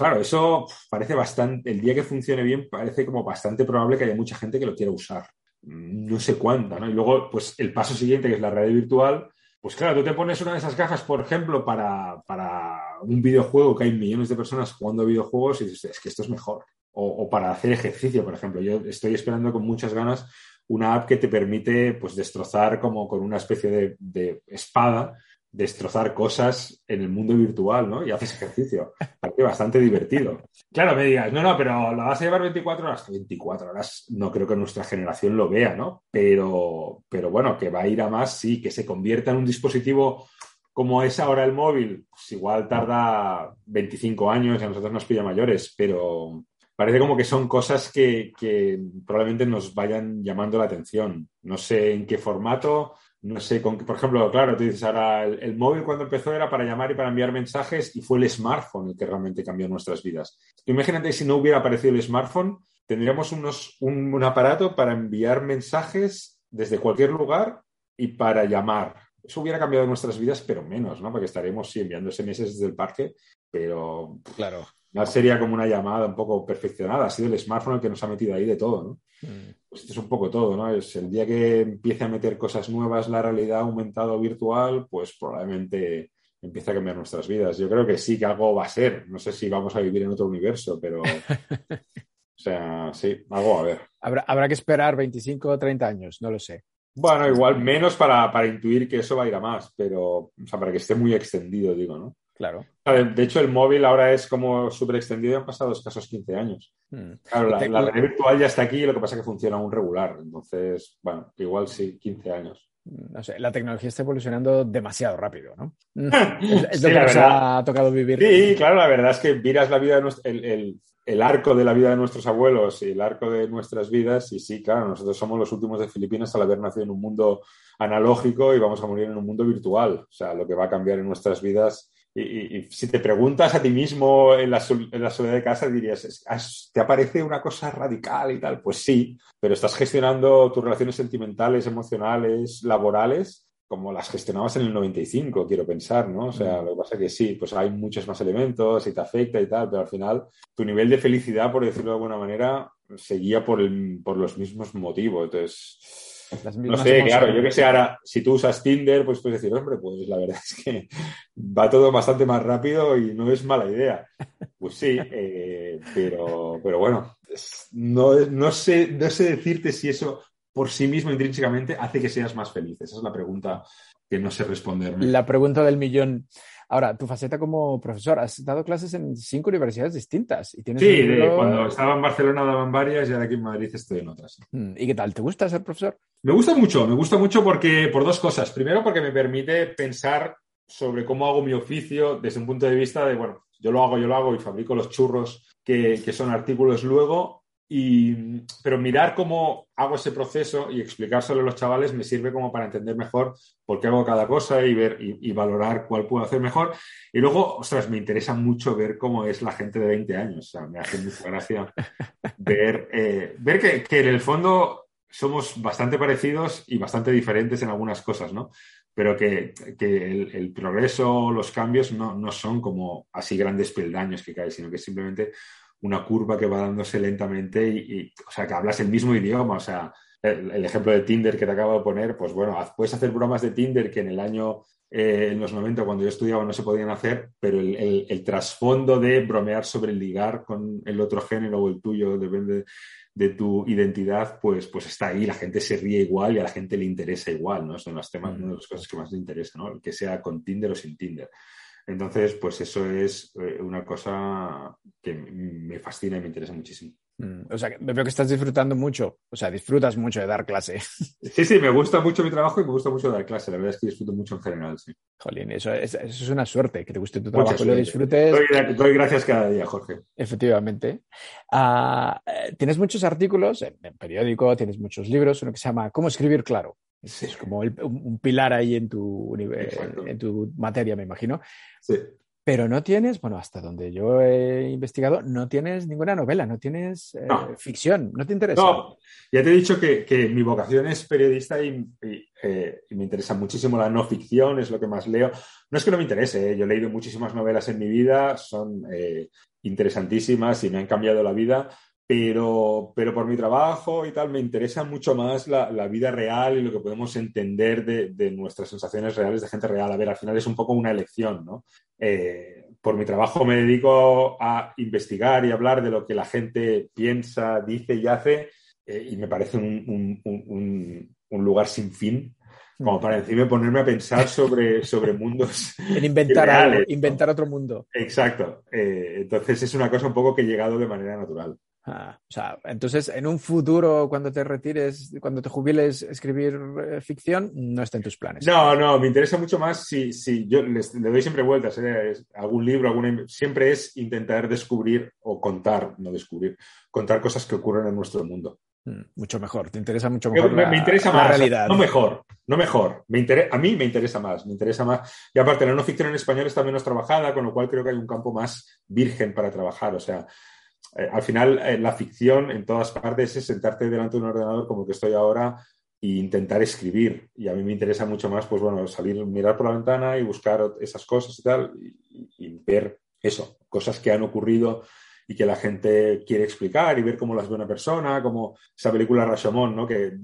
Claro, eso parece bastante, el día que funcione bien, parece como bastante probable que haya mucha gente que lo quiera usar. No sé cuánta, ¿no? Y luego, pues el paso siguiente, que es la realidad virtual, pues claro, tú te pones una de esas gafas, por ejemplo, para, para un videojuego que hay millones de personas jugando videojuegos y dices, es que esto es mejor. O, para hacer ejercicio, por ejemplo. Yo estoy esperando con muchas ganas una app que te permite pues destrozar como con una especie de espada, destrozar cosas en el mundo virtual, ¿no? Y haces ejercicio. Parece bastante divertido. Claro, me digas, no, no, pero ¿la vas a llevar 24 horas? 24 horas no creo que nuestra generación lo vea, ¿no? Pero, pero bueno, que va a ir a más, sí, que se convierta en un dispositivo como es ahora el móvil, pues igual tarda 25 años y a nosotros nos pilla mayores, pero parece como que son cosas que, que probablemente nos vayan llamando la atención. No sé en qué formato, no sé con por ejemplo, claro, tú dices ahora, el, el móvil cuando empezó era para llamar y para enviar mensajes y fue el smartphone el que realmente cambió nuestras vidas. Imagínate si no hubiera aparecido el smartphone, tendríamos unos, un, un aparato para enviar mensajes desde cualquier lugar y para llamar. Eso hubiera cambiado nuestras vidas, pero menos, ¿no? Porque estaremos sí enviando SMS desde el parque, pero Claro. No sería como una llamada un poco perfeccionada. Ha sido el smartphone el que nos ha metido ahí de todo, ¿no? Mm. Pues esto es un poco todo, ¿no? Es el día que empiece a meter cosas nuevas la realidad aumentada o virtual, pues probablemente empiece a cambiar nuestras vidas. Yo creo que sí, que algo va a ser. No sé si vamos a vivir en otro universo, pero... <laughs> o sea, sí, algo a ver. Habrá, habrá que esperar 25 o 30 años, no lo sé. Bueno, igual menos para, para intuir que eso va a ir a más, pero, o sea, para que esté muy extendido, digo, ¿no? Claro. De hecho, el móvil ahora es como súper extendido y han pasado escasos 15 años. Mm. Claro, la, Te- la realidad virtual ya está aquí, lo que pasa es que funciona aún regular. Entonces, bueno, igual sí, 15 años. No sé, la tecnología está evolucionando demasiado rápido, ¿no? <laughs> Mm. Es, lo que nos verdad. ha tocado vivir. Sí, claro, la verdad es que miras la vida de nuestro- el, el- el arco de la vida de nuestros abuelos y el arco de nuestras vidas, y sí, claro, nosotros somos los últimos de Filipinas al haber nacido en un mundo analógico y vamos a morir en un mundo virtual. O sea, lo que va a cambiar en nuestras vidas. Y, y- si te preguntas a ti mismo en la, en la soledad de casa, dirías, "Es- has- ¿te aparece una cosa radical y tal? Pues sí, pero estás gestionando tus relaciones sentimentales, emocionales, laborales como las gestionabas en el 95, quiero pensar, ¿no? O sea, Mm. lo que pasa es que sí, pues hay muchos más elementos y te afecta y tal, pero al final tu nivel de felicidad, por decirlo de alguna manera, seguía por, el- por los mismos motivos. Entonces, Las no sé, claro, yo que sé, ahora, si tú usas Tinder, pues puedes decir, hombre, pues la verdad es que va todo bastante más rápido y no es mala idea. Pues sí, eh, pero, pero bueno, no, no, sé, no sé decirte si eso por sí mismo intrínsecamente hace que seas más feliz. Esa es la pregunta que no sé responderme. La pregunta del millón. Ahora, tu faceta como profesor, has dado clases en cinco universidades distintas y tienes Sí, de- cuando estaba en Barcelona daban varias y ahora aquí en Madrid estoy en otras. Mm, ¿Y qué tal? ¿Te gusta ser profesor? Me gusta mucho, me gusta mucho porque por dos cosas. Primero, porque me permite pensar sobre cómo hago mi oficio desde un punto de vista de, bueno, yo lo hago, yo lo hago y fabrico los churros que, que son artículos luego. Y, pero mirar cómo hago ese proceso y explicárselo a los chavales me sirve como para entender mejor por qué hago cada cosa y ver y, y valorar cuál puedo hacer mejor. Y luego, ostras, me interesa mucho ver cómo es la gente de 20 años. O sea, me hace mucha gracia <laughs> ver, eh, ver que, que en el fondo somos bastante parecidos y bastante diferentes en algunas cosas, ¿no? Pero que, que el, el progreso, los cambios no, no son como así grandes peldaños que caen, sino que simplemente una curva que va dándose lentamente y, y, o sea, que hablas el mismo idioma, o sea, el, el, ejemplo de Tinder que te acabo de poner, pues bueno, puedes hacer bromas de Tinder que en el año, eh, en los 90, cuando yo estudiaba, no se podían hacer, pero el, el, el trasfondo de bromear sobre el ligar con el otro género o el tuyo, depende de tu identidad, pues, pues está ahí, la gente se ríe igual y a la gente le interesa igual, ¿no? Son los temas, una de las cosas que más le interesa, ¿no? Que sea con Tinder o sin Tinder. Entonces, pues eso es una cosa que me fascina y me interesa muchísimo. Mm, o sea, me veo que estás disfrutando mucho, o sea, disfrutas mucho de dar clase. <laughs> Sí, sí, me gusta mucho mi trabajo y me gusta mucho dar clase. La verdad es que disfruto mucho en general, sí. Jolín, eso es, eso es una suerte, que te guste tu trabajo y lo disfrutes. Doy, gracias cada día, Jorge. Efectivamente. Ah, eh, tienes muchos artículos en, periódico, tienes muchos libros, uno que se llama ¿Cómo escribir claro? Es como un, pilar ahí en tu, en tu materia, me imagino. Sí. Pero no tienes, bueno, hasta donde yo he investigado, no tienes ninguna novela, no tienes eh, ficción, no te interesa. No, ya te he dicho que, mi vocación es periodista y, eh, y, me interesa muchísimo la no ficción, es lo que más leo. No es que no me interese, ¿eh? yo he leído muchísimas novelas en mi vida, son interesantísimas y me han cambiado la vida, pero, pero por mi trabajo y tal, me interesa mucho más la, la vida real y lo que podemos entender de, de, nuestras sensaciones reales de gente real. A ver, al final es un poco una elección, ¿no? Eh, por mi trabajo me dedico a investigar y hablar de lo que la gente piensa, dice y hace, eh, y me parece un, un, un, lugar sin fin, como para encima ponerme a pensar sobre, sobre mundos. <laughs> En inventar, inventar otro mundo. Exacto. Eh, entonces es una cosa un poco que he llegado de manera natural. Ah, o sea, entonces en un futuro, cuando te retires, cuando te jubiles, escribir eh, ficción, no está en tus planes. No, no, me interesa mucho más si, si yo le doy siempre vueltas, ¿eh? algún libro, alguna, siempre es intentar descubrir o contar, no descubrir, contar cosas que ocurren en nuestro mundo. Mm, mucho mejor, te interesa mucho mejor. Me, interesa más, realidad. No mejor, no mejor. Me a mí me interesa más, me interesa más. Y aparte, la no ficción en español está menos trabajada, con lo cual creo que hay un campo más virgen para trabajar. O sea, eh, al final eh, la ficción en todas partes es sentarte delante de un ordenador como que estoy ahora e intentar escribir. Y a mí me interesa mucho más, pues bueno, salir, mirar por la ventana y buscar esas cosas y tal, y, ver eso, cosas que han ocurrido y que la gente quiere explicar y ver cómo las ve una persona, como esa película Rashomon, ¿no? que,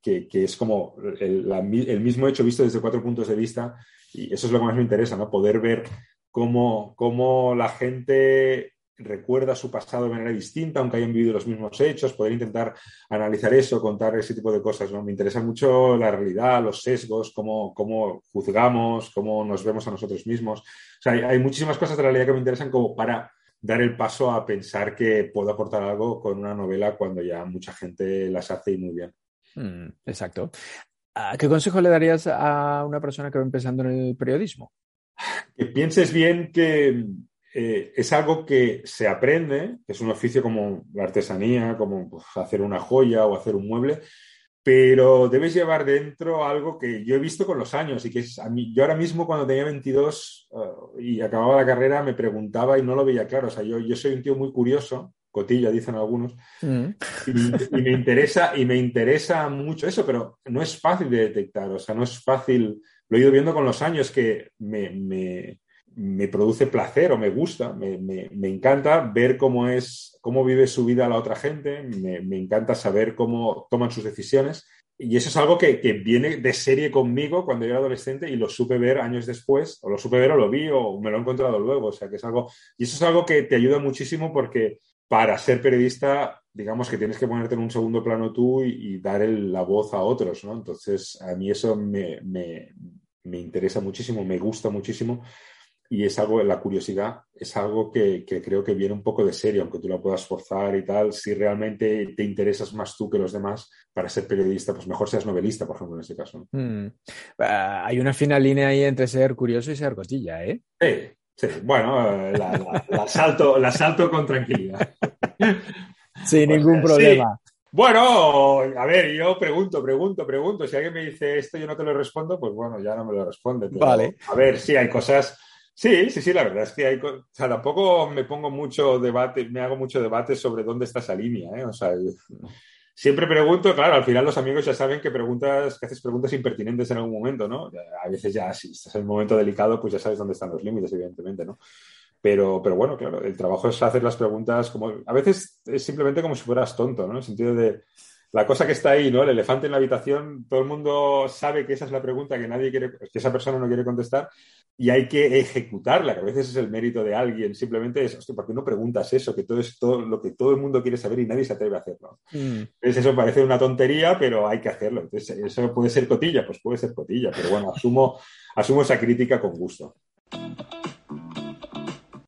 que, es como el, el, mismo hecho visto desde cuatro puntos de vista y eso es lo que más me interesa, ¿no? poder ver cómo, cómo la gente recuerda su pasado de manera distinta, aunque hayan vivido los mismos hechos, poder intentar analizar eso, contar ese tipo de cosas. ¿no? Me interesa mucho la realidad, los sesgos, cómo, cómo juzgamos, cómo nos vemos a nosotros mismos. O sea, hay, muchísimas cosas de la realidad que me interesan como para dar el paso a pensar que puedo aportar algo con una novela cuando ya mucha gente las hace y muy bien. Mm, exacto. Ah, ¿Qué consejo le darías a una persona que va empezando en el periodismo? Que pienses bien que, eh, es algo que se aprende, es un oficio como la artesanía, como pues, hacer una joya o hacer un mueble, pero debes llevar dentro algo que yo he visto con los años y que es a mí, yo ahora mismo cuando tenía 22 uh, y acababa la carrera me preguntaba y no lo veía claro, o sea, yo, yo soy un tío muy curioso, cotilla dicen algunos, mm. y, me interesa y me interesa mucho eso, pero no es fácil de detectar, o sea, no es fácil, lo he ido viendo con los años que me, me me produce placer o me gusta, me, me, encanta ver cómo es, cómo vive su vida la otra gente, me, encanta saber cómo toman sus decisiones. Y eso es algo que, que, viene de serie conmigo cuando yo era adolescente y lo supe ver años después, o lo supe ver o lo vi o me lo he encontrado luego. O sea, que es algo. Y eso es algo que te ayuda muchísimo porque para ser periodista, digamos que tienes que ponerte en un segundo plano tú y, dar la voz a otros, ¿no? Entonces, a mí eso me, me interesa muchísimo, me gusta muchísimo y es algo, la curiosidad es algo que, creo que viene un poco de serio, aunque tú la puedas forzar y tal. Si realmente te interesas más tú que los demás para ser periodista, pues mejor seas novelista, por ejemplo, en este caso. Hmm. Ah, hay una fina línea ahí entre ser curioso y ser cotilla, ¿eh? Sí, sí. Bueno, eh, la, salto, con tranquilidad. Sin ningún problema. Bueno, a ver, yo pregunto, pregunto, pregunto. Si alguien me dice esto y yo no te lo respondo, pues bueno, ya no me lo responde. vale. A ver, sí, hay cosas Sí, sí, sí, la verdad es que hay, o sea, tampoco me pongo mucho debate, me hago mucho debate sobre dónde está esa línea, ¿eh? O sea, siempre pregunto, claro, al final los amigos ya saben que preguntas, que haces preguntas impertinentes en algún momento, ¿no? A veces ya, si estás en un momento delicado, pues ya sabes dónde están los límites, evidentemente, ¿no? Pero, pero bueno, claro, el trabajo es hacer las preguntas como, a veces es simplemente como si fueras tonto, ¿no? En el sentido de, la cosa que está ahí, ¿no? El elefante en la habitación, todo el mundo sabe que esa es la pregunta que nadie quiere, que esa persona no quiere contestar y hay que ejecutarla, que a veces es el mérito de alguien. Simplemente es, hostia, ¿por qué no preguntas eso? Que todo es todo lo que todo el mundo quiere saber y nadie se atreve a hacerlo. Mm. Entonces, eso parece una tontería, pero hay que hacerlo. Entonces, eso puede ser cotilla, pues puede ser cotilla, pero bueno, asumo, asumo esa crítica con gusto.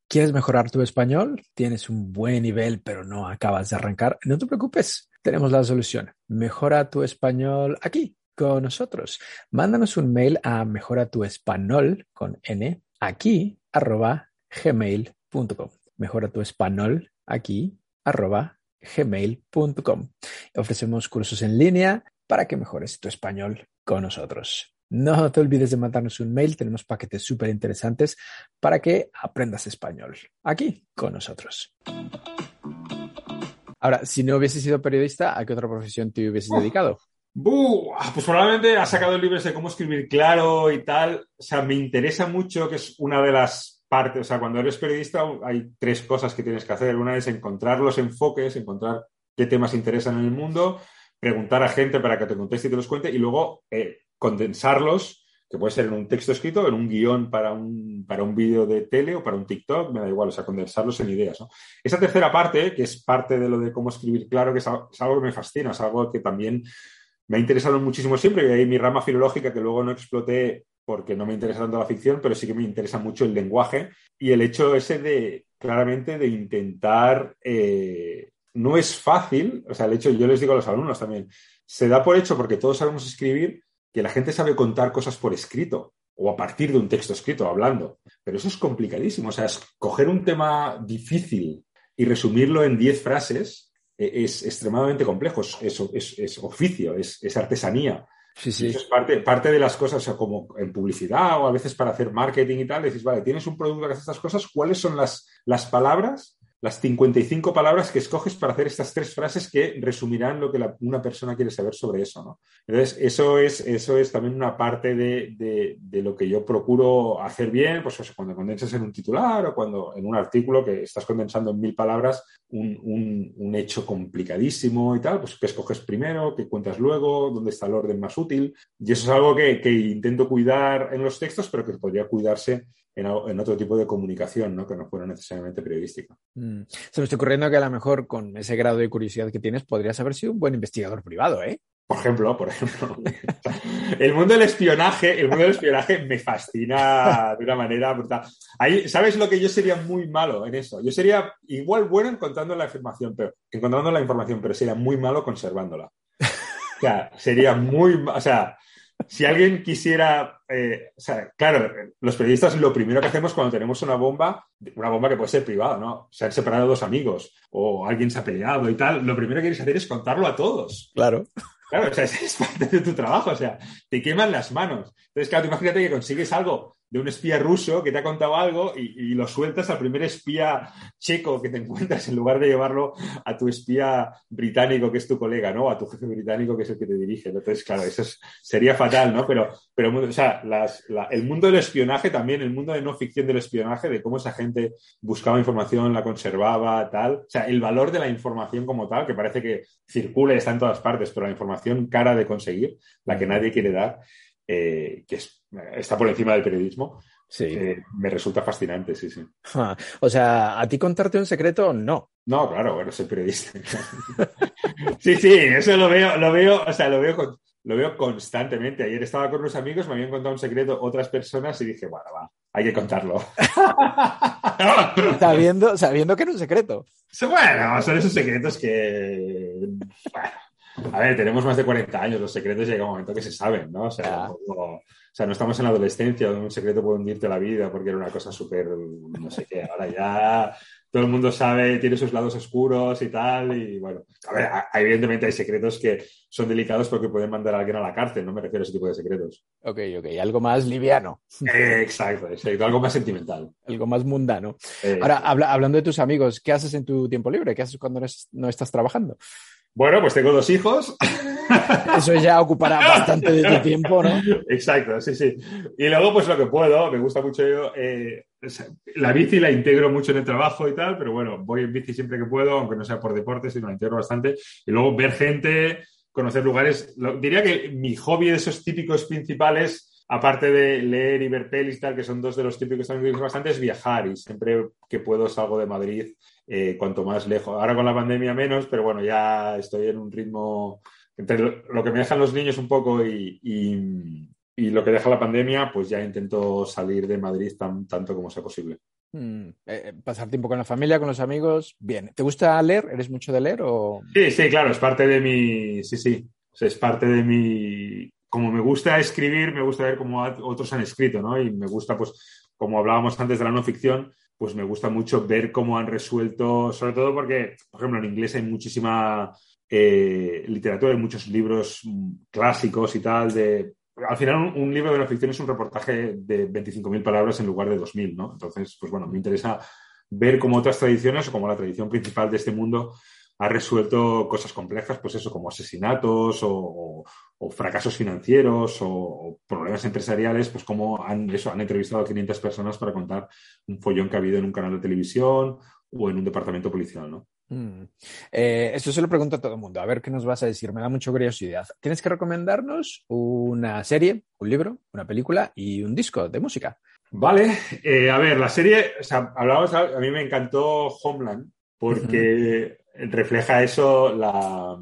¿Quieres mejorar tu español? ¿Tienes un buen nivel pero no acabas de arrancar? No te preocupes, tenemos la solución. Mejora tu español aquí con nosotros. Mándanos un mail a mejora tu español con n aquí arroba gmail.com. Mejora tu español aquí arroba gmail.com. Ofrecemos cursos en línea para que mejores tu español con nosotros. No te olvides de mandarnos un mail, tenemos paquetes súper interesantes para que aprendas español aquí con nosotros. Ahora, si no hubieses sido periodista, ¿a qué otra profesión te hubieses dedicado? Pues probablemente ha sacado libros de cómo escribir claro y tal. O sea, me interesa mucho, que es una de las partes, o sea, cuando eres periodista hay tres cosas que tienes que hacer. Una es encontrar los enfoques, encontrar qué temas interesan en el mundo, preguntar a gente para que te conteste y te los cuente y luego eh, condensarlos, que puede ser en un texto escrito, en un guion para un, para un vídeo de tele o para un TikTok, me da igual, o sea, condensarlos en ideas. Esa tercera parte, que es parte de lo de cómo escribir claro, que es algo que me fascina, es algo que también me ha interesado muchísimo siempre y ahí mi rama filológica que luego no exploté porque no me interesa tanto la ficción, pero sí que me interesa mucho el lenguaje y el hecho ese de, claramente, de intentar, eh, no es fácil, o sea, el hecho, yo les digo a los alumnos también, se da por hecho porque todos sabemos escribir, que la gente sabe contar cosas por escrito o a partir de un texto escrito, hablando, pero eso es complicadísimo, o sea, es coger un tema difícil y resumirlo en 10 frases es extremadamente complejo, es, oficio, es, artesanía. Sí, sí. es parte, parte de las cosas, o sea, como en publicidad o a veces para hacer marketing y tal, decís, vale, tienes un producto que hace estas cosas, ¿cuáles son las, las palabras las 55 palabras que escoges para hacer estas tres frases que resumirán lo que una persona quiere saber sobre eso. ¿no? Entonces, eso es, eso es también una parte de, lo que yo procuro hacer bien, pues cuando condensas en un titular o cuando en un artículo que estás condensando en mil palabras un, hecho complicadísimo y tal, pues que escoges primero, que cuentas luego, dónde está el orden más útil. Y eso es algo que, que intento cuidar en los textos, pero que podría cuidarse en, otro tipo de comunicación, ¿no? que no fuera necesariamente periodística. Mm. Se me está ocurriendo que a lo mejor con ese grado de curiosidad que tienes podrías haber sido un buen investigador privado, ¿eh? Por ejemplo, por ejemplo. <laughs> el mundo del espionaje, el mundo del espionaje me fascina de una manera brutal. Ahí, ¿sabes lo que yo sería muy malo en eso? Yo sería igual bueno encontrando la información, pero encontrando la información, pero sería muy malo conservándola. O sea, sería muy, o sea, si alguien quisiera, eh, o sea, claro, los periodistas lo primero que hacemos cuando tenemos una bomba, una bomba que puede ser privada, ¿no? Se han separado dos amigos o alguien se ha peleado y tal, lo primero que quieres hacer es contarlo a todos. Claro. Claro, o sea, <laughs> es parte de tu trabajo, o sea, te queman las manos. Entonces, claro, imagínate que consigues algo de un espía ruso que te ha contado algo y, lo sueltas al primer espía checo que te encuentras en lugar de llevarlo a tu espía británico que es tu colega, ¿no? A tu jefe británico que es el que te dirige. Entonces, claro, eso sería fatal, ¿no? Pero, pero o sea, el mundo del espionaje también, el mundo de no ficción del espionaje, de cómo esa gente buscaba información, la conservaba, tal. O sea, el valor de la información como tal, que parece que circula y está en todas partes, pero la información cara de conseguir, la que nadie quiere dar, eh, que está por encima del periodismo, sí. Eh, me resulta fascinante, sí, sí. o sea, ¿a ti contarte un secreto? No. No, claro, bueno, soy periodista. <laughs> sí, sí, eso lo veo, lo veo, o sea, lo veo, lo veo constantemente. Ayer estaba con unos amigos, me habían contado un secreto otras personas y dije, bueno, va, hay que contarlo. <laughs> sabiendo, sabiendo que era un secreto. Bueno, son esos secretos que. Bueno, a ver, tenemos más de 40 años, los secretos llega un momento que se saben, ¿no? O sea, o sea, no estamos en la adolescencia un secreto puede hundirte la vida porque era una cosa súper, no sé qué, ahora ya todo el mundo sabe, tiene sus lados oscuros y tal, y bueno, a ver, evidentemente hay secretos que son delicados porque pueden mandar a alguien a la cárcel, no me refiero a ese tipo de secretos. Ok, ok, algo más liviano. exacto, exacto, algo más sentimental. Algo más mundano. Ahora, hablando de tus amigos, ¿qué haces en tu tiempo libre? ¿Qué haces cuando no estás trabajando? Bueno, pues tengo dos hijos. <laughs> Eso ya ocupará bastante de tu tiempo, ¿no? Exacto, sí, sí. Y luego, pues lo que puedo, me gusta mucho yo, eh, la bici la integro mucho en el trabajo y tal, pero bueno, voy en bici siempre que puedo, aunque no sea por deporte, sino la integro bastante. Y luego ver gente, conocer lugares. diría que mi hobby de esos típicos principales, aparte de leer y ver pelis tal, que son dos de los típicos que también bastante, es viajar. Y siempre que puedo salgo de Madrid eh, cuanto más lejos. Ahora con la pandemia menos, pero bueno, ya estoy en un ritmo entre lo que me dejan los niños un poco y, y, lo que deja la pandemia, pues ya intento salir de Madrid tan, tanto como sea posible. Mm, eh, pasar tiempo con la familia, con los amigos, bien. ¿Te gusta leer? ¿Eres mucho de leer o...? Sí, sí, claro, es parte de mi... Sí, sí, es parte de mi... Como me gusta escribir, me gusta ver cómo otros han escrito, ¿no? Y me gusta, pues, como hablábamos antes de la no ficción, pues me gusta mucho ver cómo han resuelto, sobre todo porque, por ejemplo, en inglés hay muchísima eh, literatura, hay muchos libros clásicos y tal de al final un, libro de no ficción es un reportaje de 25.000 palabras en lugar de 2.000, ¿no? Entonces, pues bueno, me interesa ver cómo otras tradiciones o como la tradición principal de este mundo ha resuelto cosas complejas, pues eso, como asesinatos o, fracasos financieros o, problemas empresariales, pues como han, eso, han entrevistado a 500 personas para contar un follón que ha habido en un canal de televisión o en un departamento policial, ¿no? Mm. Eh, esto se lo pregunto a todo el mundo. A ver qué nos vas a decir. Me da mucha curiosidad. Tienes que recomendarnos una serie, un libro, una película y un disco de música. Vale. Eh, a ver, la serie, o sea, hablábamos, a mí me encantó Homeland porque refleja eso, la,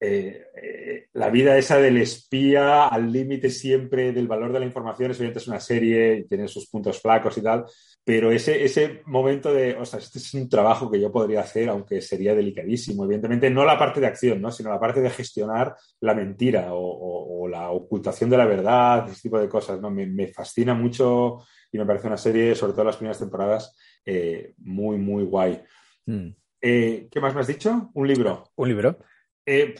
eh, la vida esa del espía al límite siempre del valor de la información. Es es una serie tiene sus puntos flacos y tal pero ese, ese momento de, o sea, este es un trabajo que yo podría hacer, aunque sería delicadísimo, evidentemente, no la parte de acción, ¿no? sino la parte de gestionar la mentira o, la ocultación de la verdad, ese tipo de cosas. ¿no? Me, fascina mucho y me parece una serie, sobre todo las primeras temporadas, eh, muy, muy guay. Hmm. Eh, ¿Qué más me has dicho? Un libro. Un libro. Eh,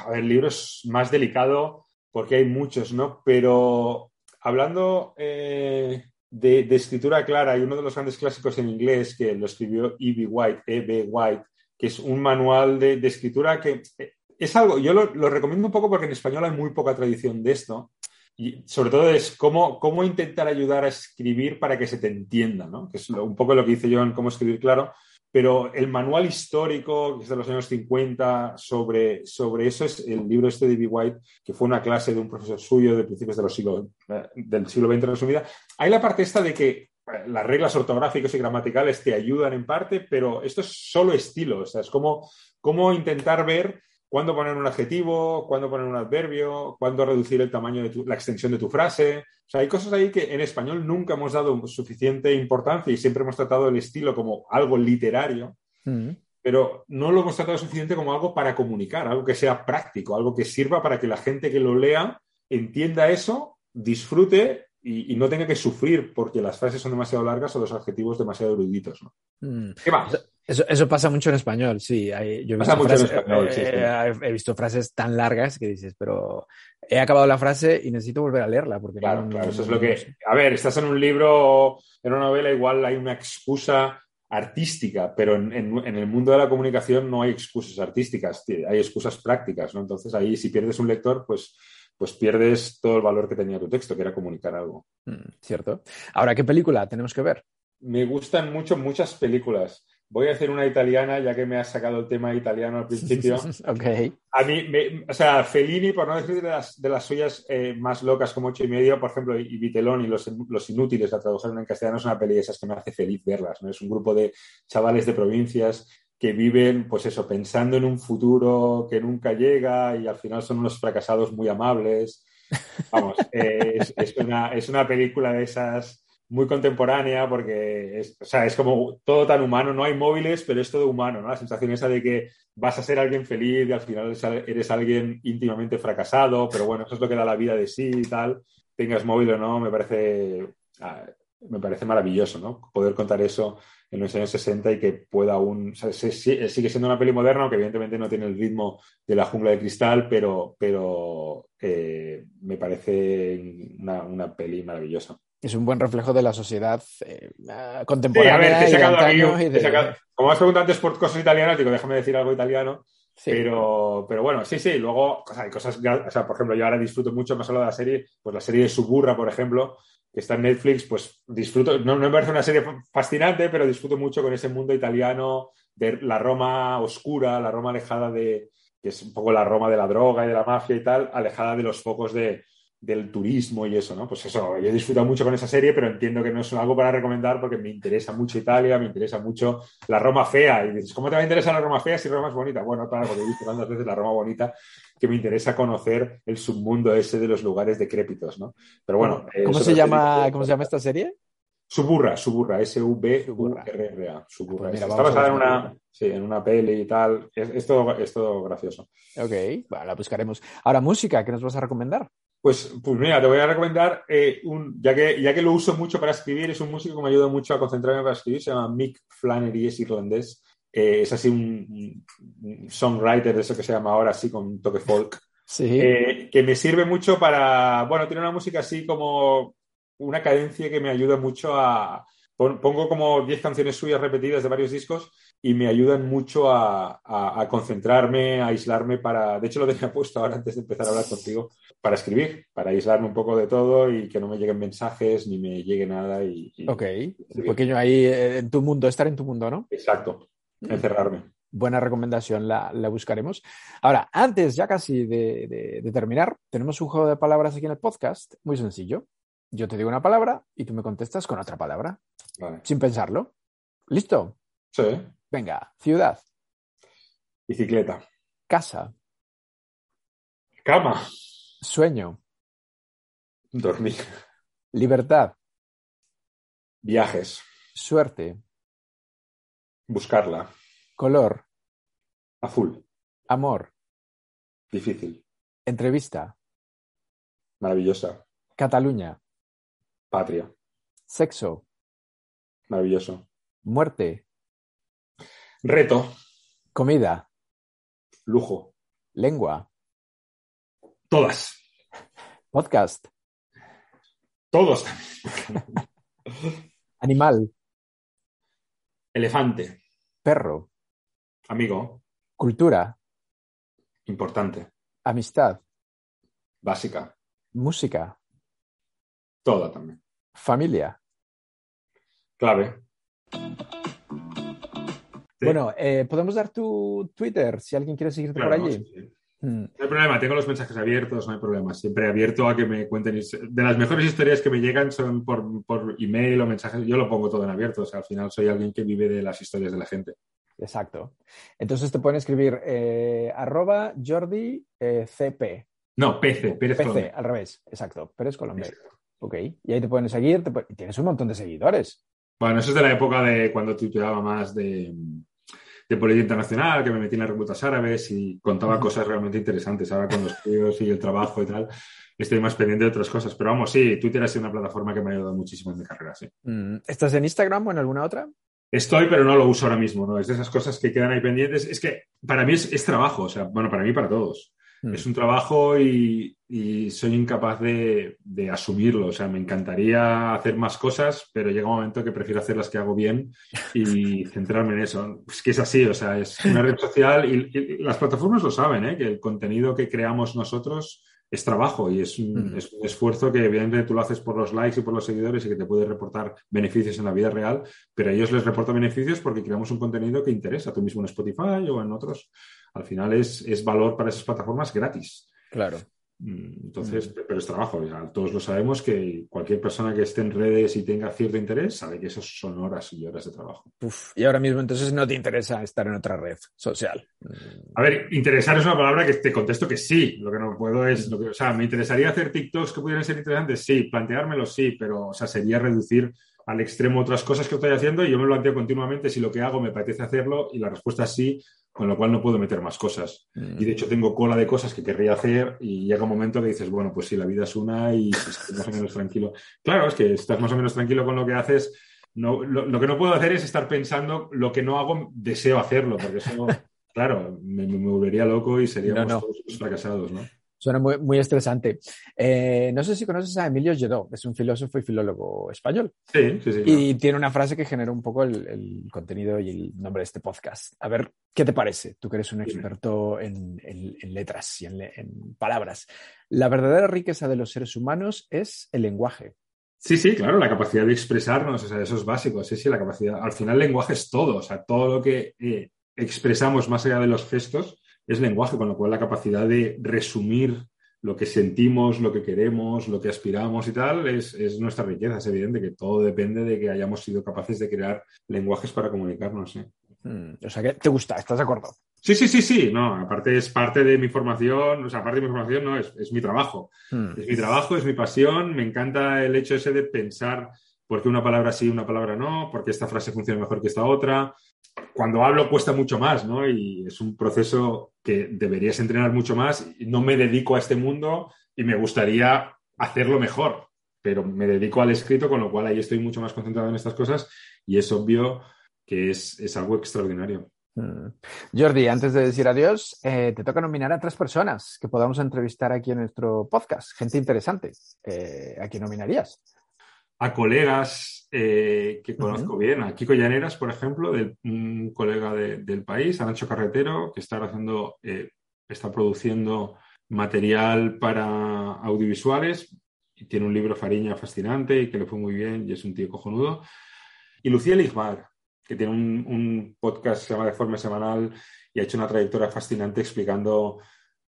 a ver, el libro es más delicado porque hay muchos, ¿no? Pero hablando de, escritura clara, hay uno de los grandes clásicos en inglés que lo escribió E.B. White, E.B. White, que es un manual de, escritura que eh, es algo, yo lo, recomiendo un poco porque en español hay muy poca tradición de esto. Y sobre todo es cómo, cómo intentar ayudar a escribir para que se te entienda, ¿no? Que es un poco lo que hice yo en Cómo escribir claro, pero el manual histórico, que es de los años 50, sobre, sobre eso es el libro este de B. White, que fue una clase de un profesor suyo de principios de los siglo, eh, del siglo XX resumida. Hay la parte esta de que eh, las reglas ortográficas y gramaticales te ayudan en parte, pero esto es solo estilo, o sea, es como, como intentar ver cuándo poner un adjetivo, cuándo poner un adverbio, cuándo reducir el tamaño de la extensión de tu frase. O sea, hay cosas ahí que en español nunca hemos dado suficiente importancia y siempre hemos tratado el estilo como algo literario, mm. pero no lo hemos tratado suficiente como algo para comunicar, algo que sea práctico, algo que sirva para que la gente que lo lea entienda eso, disfrute y, no tenga que sufrir porque las frases son demasiado largas o los adjetivos demasiado eruditos. ¿no? Mm. ¿Qué más? Eso, pasa mucho en español, sí. yo he, visto frases, eh, he, visto frases tan largas que dices, pero he acabado la frase y necesito volver a leerla. Porque claro, claro, eso es lo que. A ver, estás en un libro, en una novela, igual hay una excusa artística, pero en, el mundo de la comunicación no hay excusas artísticas, hay excusas prácticas, ¿no? Entonces ahí, si pierdes un lector, pues pues pierdes todo el valor que tenía tu texto, que era comunicar algo. Mm, cierto. Ahora, ¿qué película tenemos que ver? Me gustan mucho muchas películas. Voy a hacer una italiana, ya que me has sacado el tema italiano al principio. <laughs> ok. A mí, o sea, Fellini, por no decir de las, de las suyas eh, más locas como ocho y medio, por ejemplo, y Vitelón y los, los Inútiles, la tradujeron en castellano, es una peli de esas que me hace feliz verlas. ¿no? Es un grupo de chavales de provincias que viven, pues eso, pensando en un futuro que nunca llega y al final son unos fracasados muy amables. Vamos, es, es, una, es una película de esas muy contemporánea porque es, o sea, es como todo tan humano, no hay móviles, pero es todo humano, ¿no? La sensación esa de que vas a ser alguien feliz y al final eres alguien íntimamente fracasado, pero bueno, eso es lo que da la vida de sí y tal. Tengas móvil o no, me parece, me parece maravilloso, ¿no? Poder contar eso en los años 60 y que pueda aún, sigue siendo una peli moderna, aunque evidentemente no tiene el ritmo de la jungla de cristal, pero, pero eh, me parece una, una peli maravillosa es un buen reflejo de la sociedad eh, contemporánea. Sí, a ver, te sacado, como has preguntado antes por cosas italianas, digo, déjame decir algo italiano. Pero, pero bueno, sí, sí, luego hay cosas, o sea, por ejemplo, yo ahora disfruto mucho más solo de la serie, pues la serie de Suburra, por ejemplo, que está en Netflix, pues disfruto, no, no me parece una serie fascinante, pero disfruto mucho con ese mundo italiano de la Roma oscura, la Roma alejada de, que es un poco la Roma de la droga y de la mafia y tal, alejada de los focos de, del turismo y eso, ¿no? Pues eso, yo he disfrutado mucho con esa serie, pero entiendo que no es algo para recomendar porque me interesa mucho Italia, me interesa mucho la Roma fea. Y dices, ¿cómo te va a interesar la Roma fea si Roma es bonita? Bueno, claro, porque he visto tantas veces la Roma bonita que me interesa conocer el submundo ese de los lugares decrépitos, ¿no? Pero bueno. ¿Cómo, se, llama, ¿cómo se llama esta serie? Suburra, Suburra, S-U-B-U-R-R-A. Suburra. Pues Está basada en una, sí, en una peli y tal. Es, es todo, es todo gracioso. Ok, bueno, la buscaremos. Ahora, música, ¿qué nos vas a recomendar? Pues, pues mira, te voy a recomendar, eh, un, ya, que, ya que lo uso mucho para escribir, es un músico que me ayuda mucho a concentrarme para escribir, se llama Mick Flannery, es irlandés. Eh, es así un, un songwriter, de eso que se llama ahora, así con un toque folk. Sí. Eh, que me sirve mucho para, bueno, tiene una música así como una cadencia que me ayuda mucho a... pon- Pongo como 10 canciones suyas repetidas de varios discos y me ayudan mucho a, a- a concentrarme, a aislarme para... De hecho, lo tenía <laughs> puesto ahora antes de empezar a hablar contigo, para escribir, para aislarme un poco de todo y que no me lleguen mensajes ni me llegue nada y... y- ok, un pequeño ahí eh, en tu mundo, estar en tu mundo, ¿no? Exacto, encerrarme. Buena recomendación, la, la buscaremos. Ahora, antes ya casi de, de- de terminar, tenemos un juego de palabras aquí en el podcast, muy sencillo. Yo te digo una palabra y tú me contestas con otra palabra, Vale. sin pensarlo. ¿Listo? Sí, Venga, ciudad, bicicleta. casa, Cama. sueño, Dormir. libertad, Viajes. suerte, Buscarla. color, Azul. amor, Difícil. entrevista, Maravillosa. Cataluña, Patria. sexo, Maravilloso. muerte, Reto. comida, Lujo. lengua, Todas. podcast, Todos. <laughs> animal, Elefante. perro, Amigo. cultura, Importante. amistad, Básica. música, Toda también. familia. Clave. Sí. Bueno, eh, podemos dar tu Twitter si alguien quiere seguirte Claro, por allí. sí, sí. Mm, No hay problema, tengo los mensajes abiertos, no hay problema. Siempre abierto a que me cuenten. De las mejores historias que me llegan son por, por email o mensajes. Yo lo pongo todo en abierto. O sea, al final soy alguien que vive de las historias de la gente. exacto. Entonces te pueden escribir eh, arroba Jordi eh, CP. No, PC, Pérez PC, al revés. Exacto. Pérez Colomé. Ok. Y ahí te pueden seguir. te pu- y tienes un montón de seguidores. Bueno, eso es de la época de cuando tuiteaba más de, de política internacional, que me metí en las rutas árabes y contaba cosas realmente interesantes. Ahora con los críos y el trabajo y tal, estoy más pendiente de otras cosas. Pero vamos, sí, Twitter ha sido una plataforma que me ha ayudado muchísimo en mi carrera, sí. Mm, ¿Estás en Instagram o en alguna otra? Estoy, pero no lo uso ahora mismo, ¿no? Es de esas cosas que quedan ahí pendientes. Es que para mí es, es trabajo, o sea, bueno, para mí y para todos. Mm. Es un trabajo y, y soy incapaz de, de asumirlo. O sea, me encantaría hacer más cosas, pero llega un momento que prefiero hacer las que hago bien y <laughs> centrarme en eso. Es que es así, o sea, es una red social y, y las plataformas lo saben, ¿eh? Que el contenido que creamos nosotros es trabajo y es un, Mm. es un esfuerzo que evidentemente tú lo haces por los likes y por los seguidores y que te puede reportar beneficios en la vida real, pero a ellos les reporta beneficios porque creamos un contenido que interesa, tú mismo en Spotify o en otros. Al final es, es valor para esas plataformas gratis. Claro. Mm, Entonces, pero es trabajo. ya todos lo sabemos que cualquier persona que esté en redes y tenga cierto interés sabe que esos son horas y horas de trabajo. Uf, y ahora mismo entonces no te interesa estar en otra red social. Mm, A ver, interesar es una palabra que te contesto que sí. Lo que no puedo es, lo que, o sea, me interesaría hacer TikToks que pudieran ser interesantes, sí, planteármelo, sí, pero, o sea, sería reducir al extremo otras cosas que estoy haciendo y yo me lo planteo continuamente si lo que hago me apetece hacerlo y la respuesta es sí, con lo cual no puedo meter más cosas. mm. Y de hecho tengo cola de cosas que querría hacer y llega un momento que dices, bueno, pues sí, la vida es una y <laughs> si estoy más o menos tranquilo. Claro, es que estás más o menos tranquilo con lo que haces. No, lo, lo que no puedo hacer es estar pensando lo que no hago, deseo hacerlo, porque eso, <laughs> claro, me, me volvería loco y seríamos No, no. todos fracasados, ¿no? Suena muy, muy estresante. Eh, no sé si conoces a Emilio Lledó, es un filósofo y filólogo español. Sí, sí, sí. Y tiene una frase que generó un poco el, el contenido y el nombre de este podcast. A ver, ¿qué te parece? Tú que eres un experto en, en- en letras y en palabras. La verdadera riqueza de los seres humanos es el lenguaje. Sí, sí, claro, la capacidad de expresarnos, o sea, eso es básico, sí, sí, la capacidad. Al final, el lenguaje es todo, o sea, todo lo que eh, expresamos más allá de los gestos es lenguaje, con lo cual la capacidad de resumir lo que sentimos, lo que queremos, lo que aspiramos y tal, es, es nuestra riqueza. Es evidente que todo depende de que hayamos sido capaces de crear lenguajes para comunicarnos. ¿sí? Mm, o sea, que te gusta, ¿estás de acuerdo? Sí, sí, sí, sí. No, aparte es parte de mi formación, o sea, aparte de mi formación, no, es, es mi trabajo. Mm, Es mi trabajo, es mi pasión. Me encanta el hecho ese de pensar por qué una palabra sí, una palabra no, por qué esta frase funciona mejor que esta otra. Cuando hablo cuesta mucho más, ¿no? Y es un proceso que deberías entrenar mucho más. No me dedico a este mundo y me gustaría hacerlo mejor, pero me dedico al escrito, con lo cual ahí estoy mucho más concentrado en estas cosas y es obvio que es, algo extraordinario. Mm. Jordi, antes de decir adiós, eh, te toca nominar a tres personas que podamos entrevistar aquí en nuestro podcast, gente interesante. Eh, ¿A quién nominarías? A colegas eh, que conozco bien, a Kiko Llaneras, por ejemplo, un colega del país, a Nacho Carretero, que está haciendo, está produciendo material para audiovisuales y tiene un libro Fariña fascinante y que le fue muy bien y es un tío cojonudo. Y Lucía Ligmar, que tiene un, podcast que se llama De Forma Semanal y ha hecho una trayectoria fascinante explicando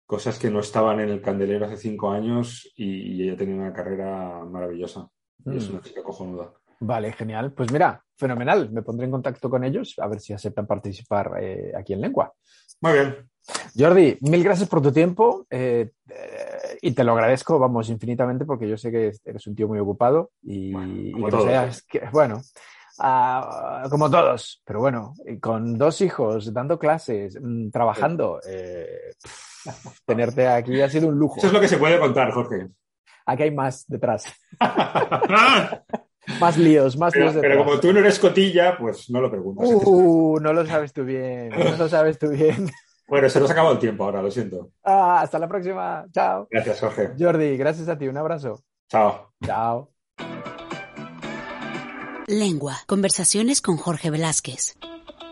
cosas que no estaban en el candelero hace cinco años y, ella tenía una carrera maravillosa. Y es una chica cojonuda. Vale, genial. Pues mira, fenomenal. Me pondré en contacto con ellos a ver si aceptan participar eh, aquí en Lengua. Muy bien. Jordi, mil gracias por tu tiempo eh, eh, y te lo agradezco, vamos, infinitamente porque yo sé que eres un tío muy ocupado y, bueno, Ah, como todos, pero bueno, con dos hijos, dando clases, mm, trabajando, eh, tenerte aquí ha sido un lujo. Eso es lo que se puede contar, Jorge. Aquí hay más detrás. <laughs> <laughs> más líos, más líos Pero como tú no eres cotilla, pues no lo preguntas. Uh, no lo sabes tú bien, no lo sabes tú bien. Bueno, se nos ha acabado el tiempo ahora, lo siento. Ah, hasta la próxima. Chao. Gracias, Jorge. Jordi, gracias a ti. Un abrazo. Chao. Chao. Lengua. Conversaciones con Jorge Velázquez.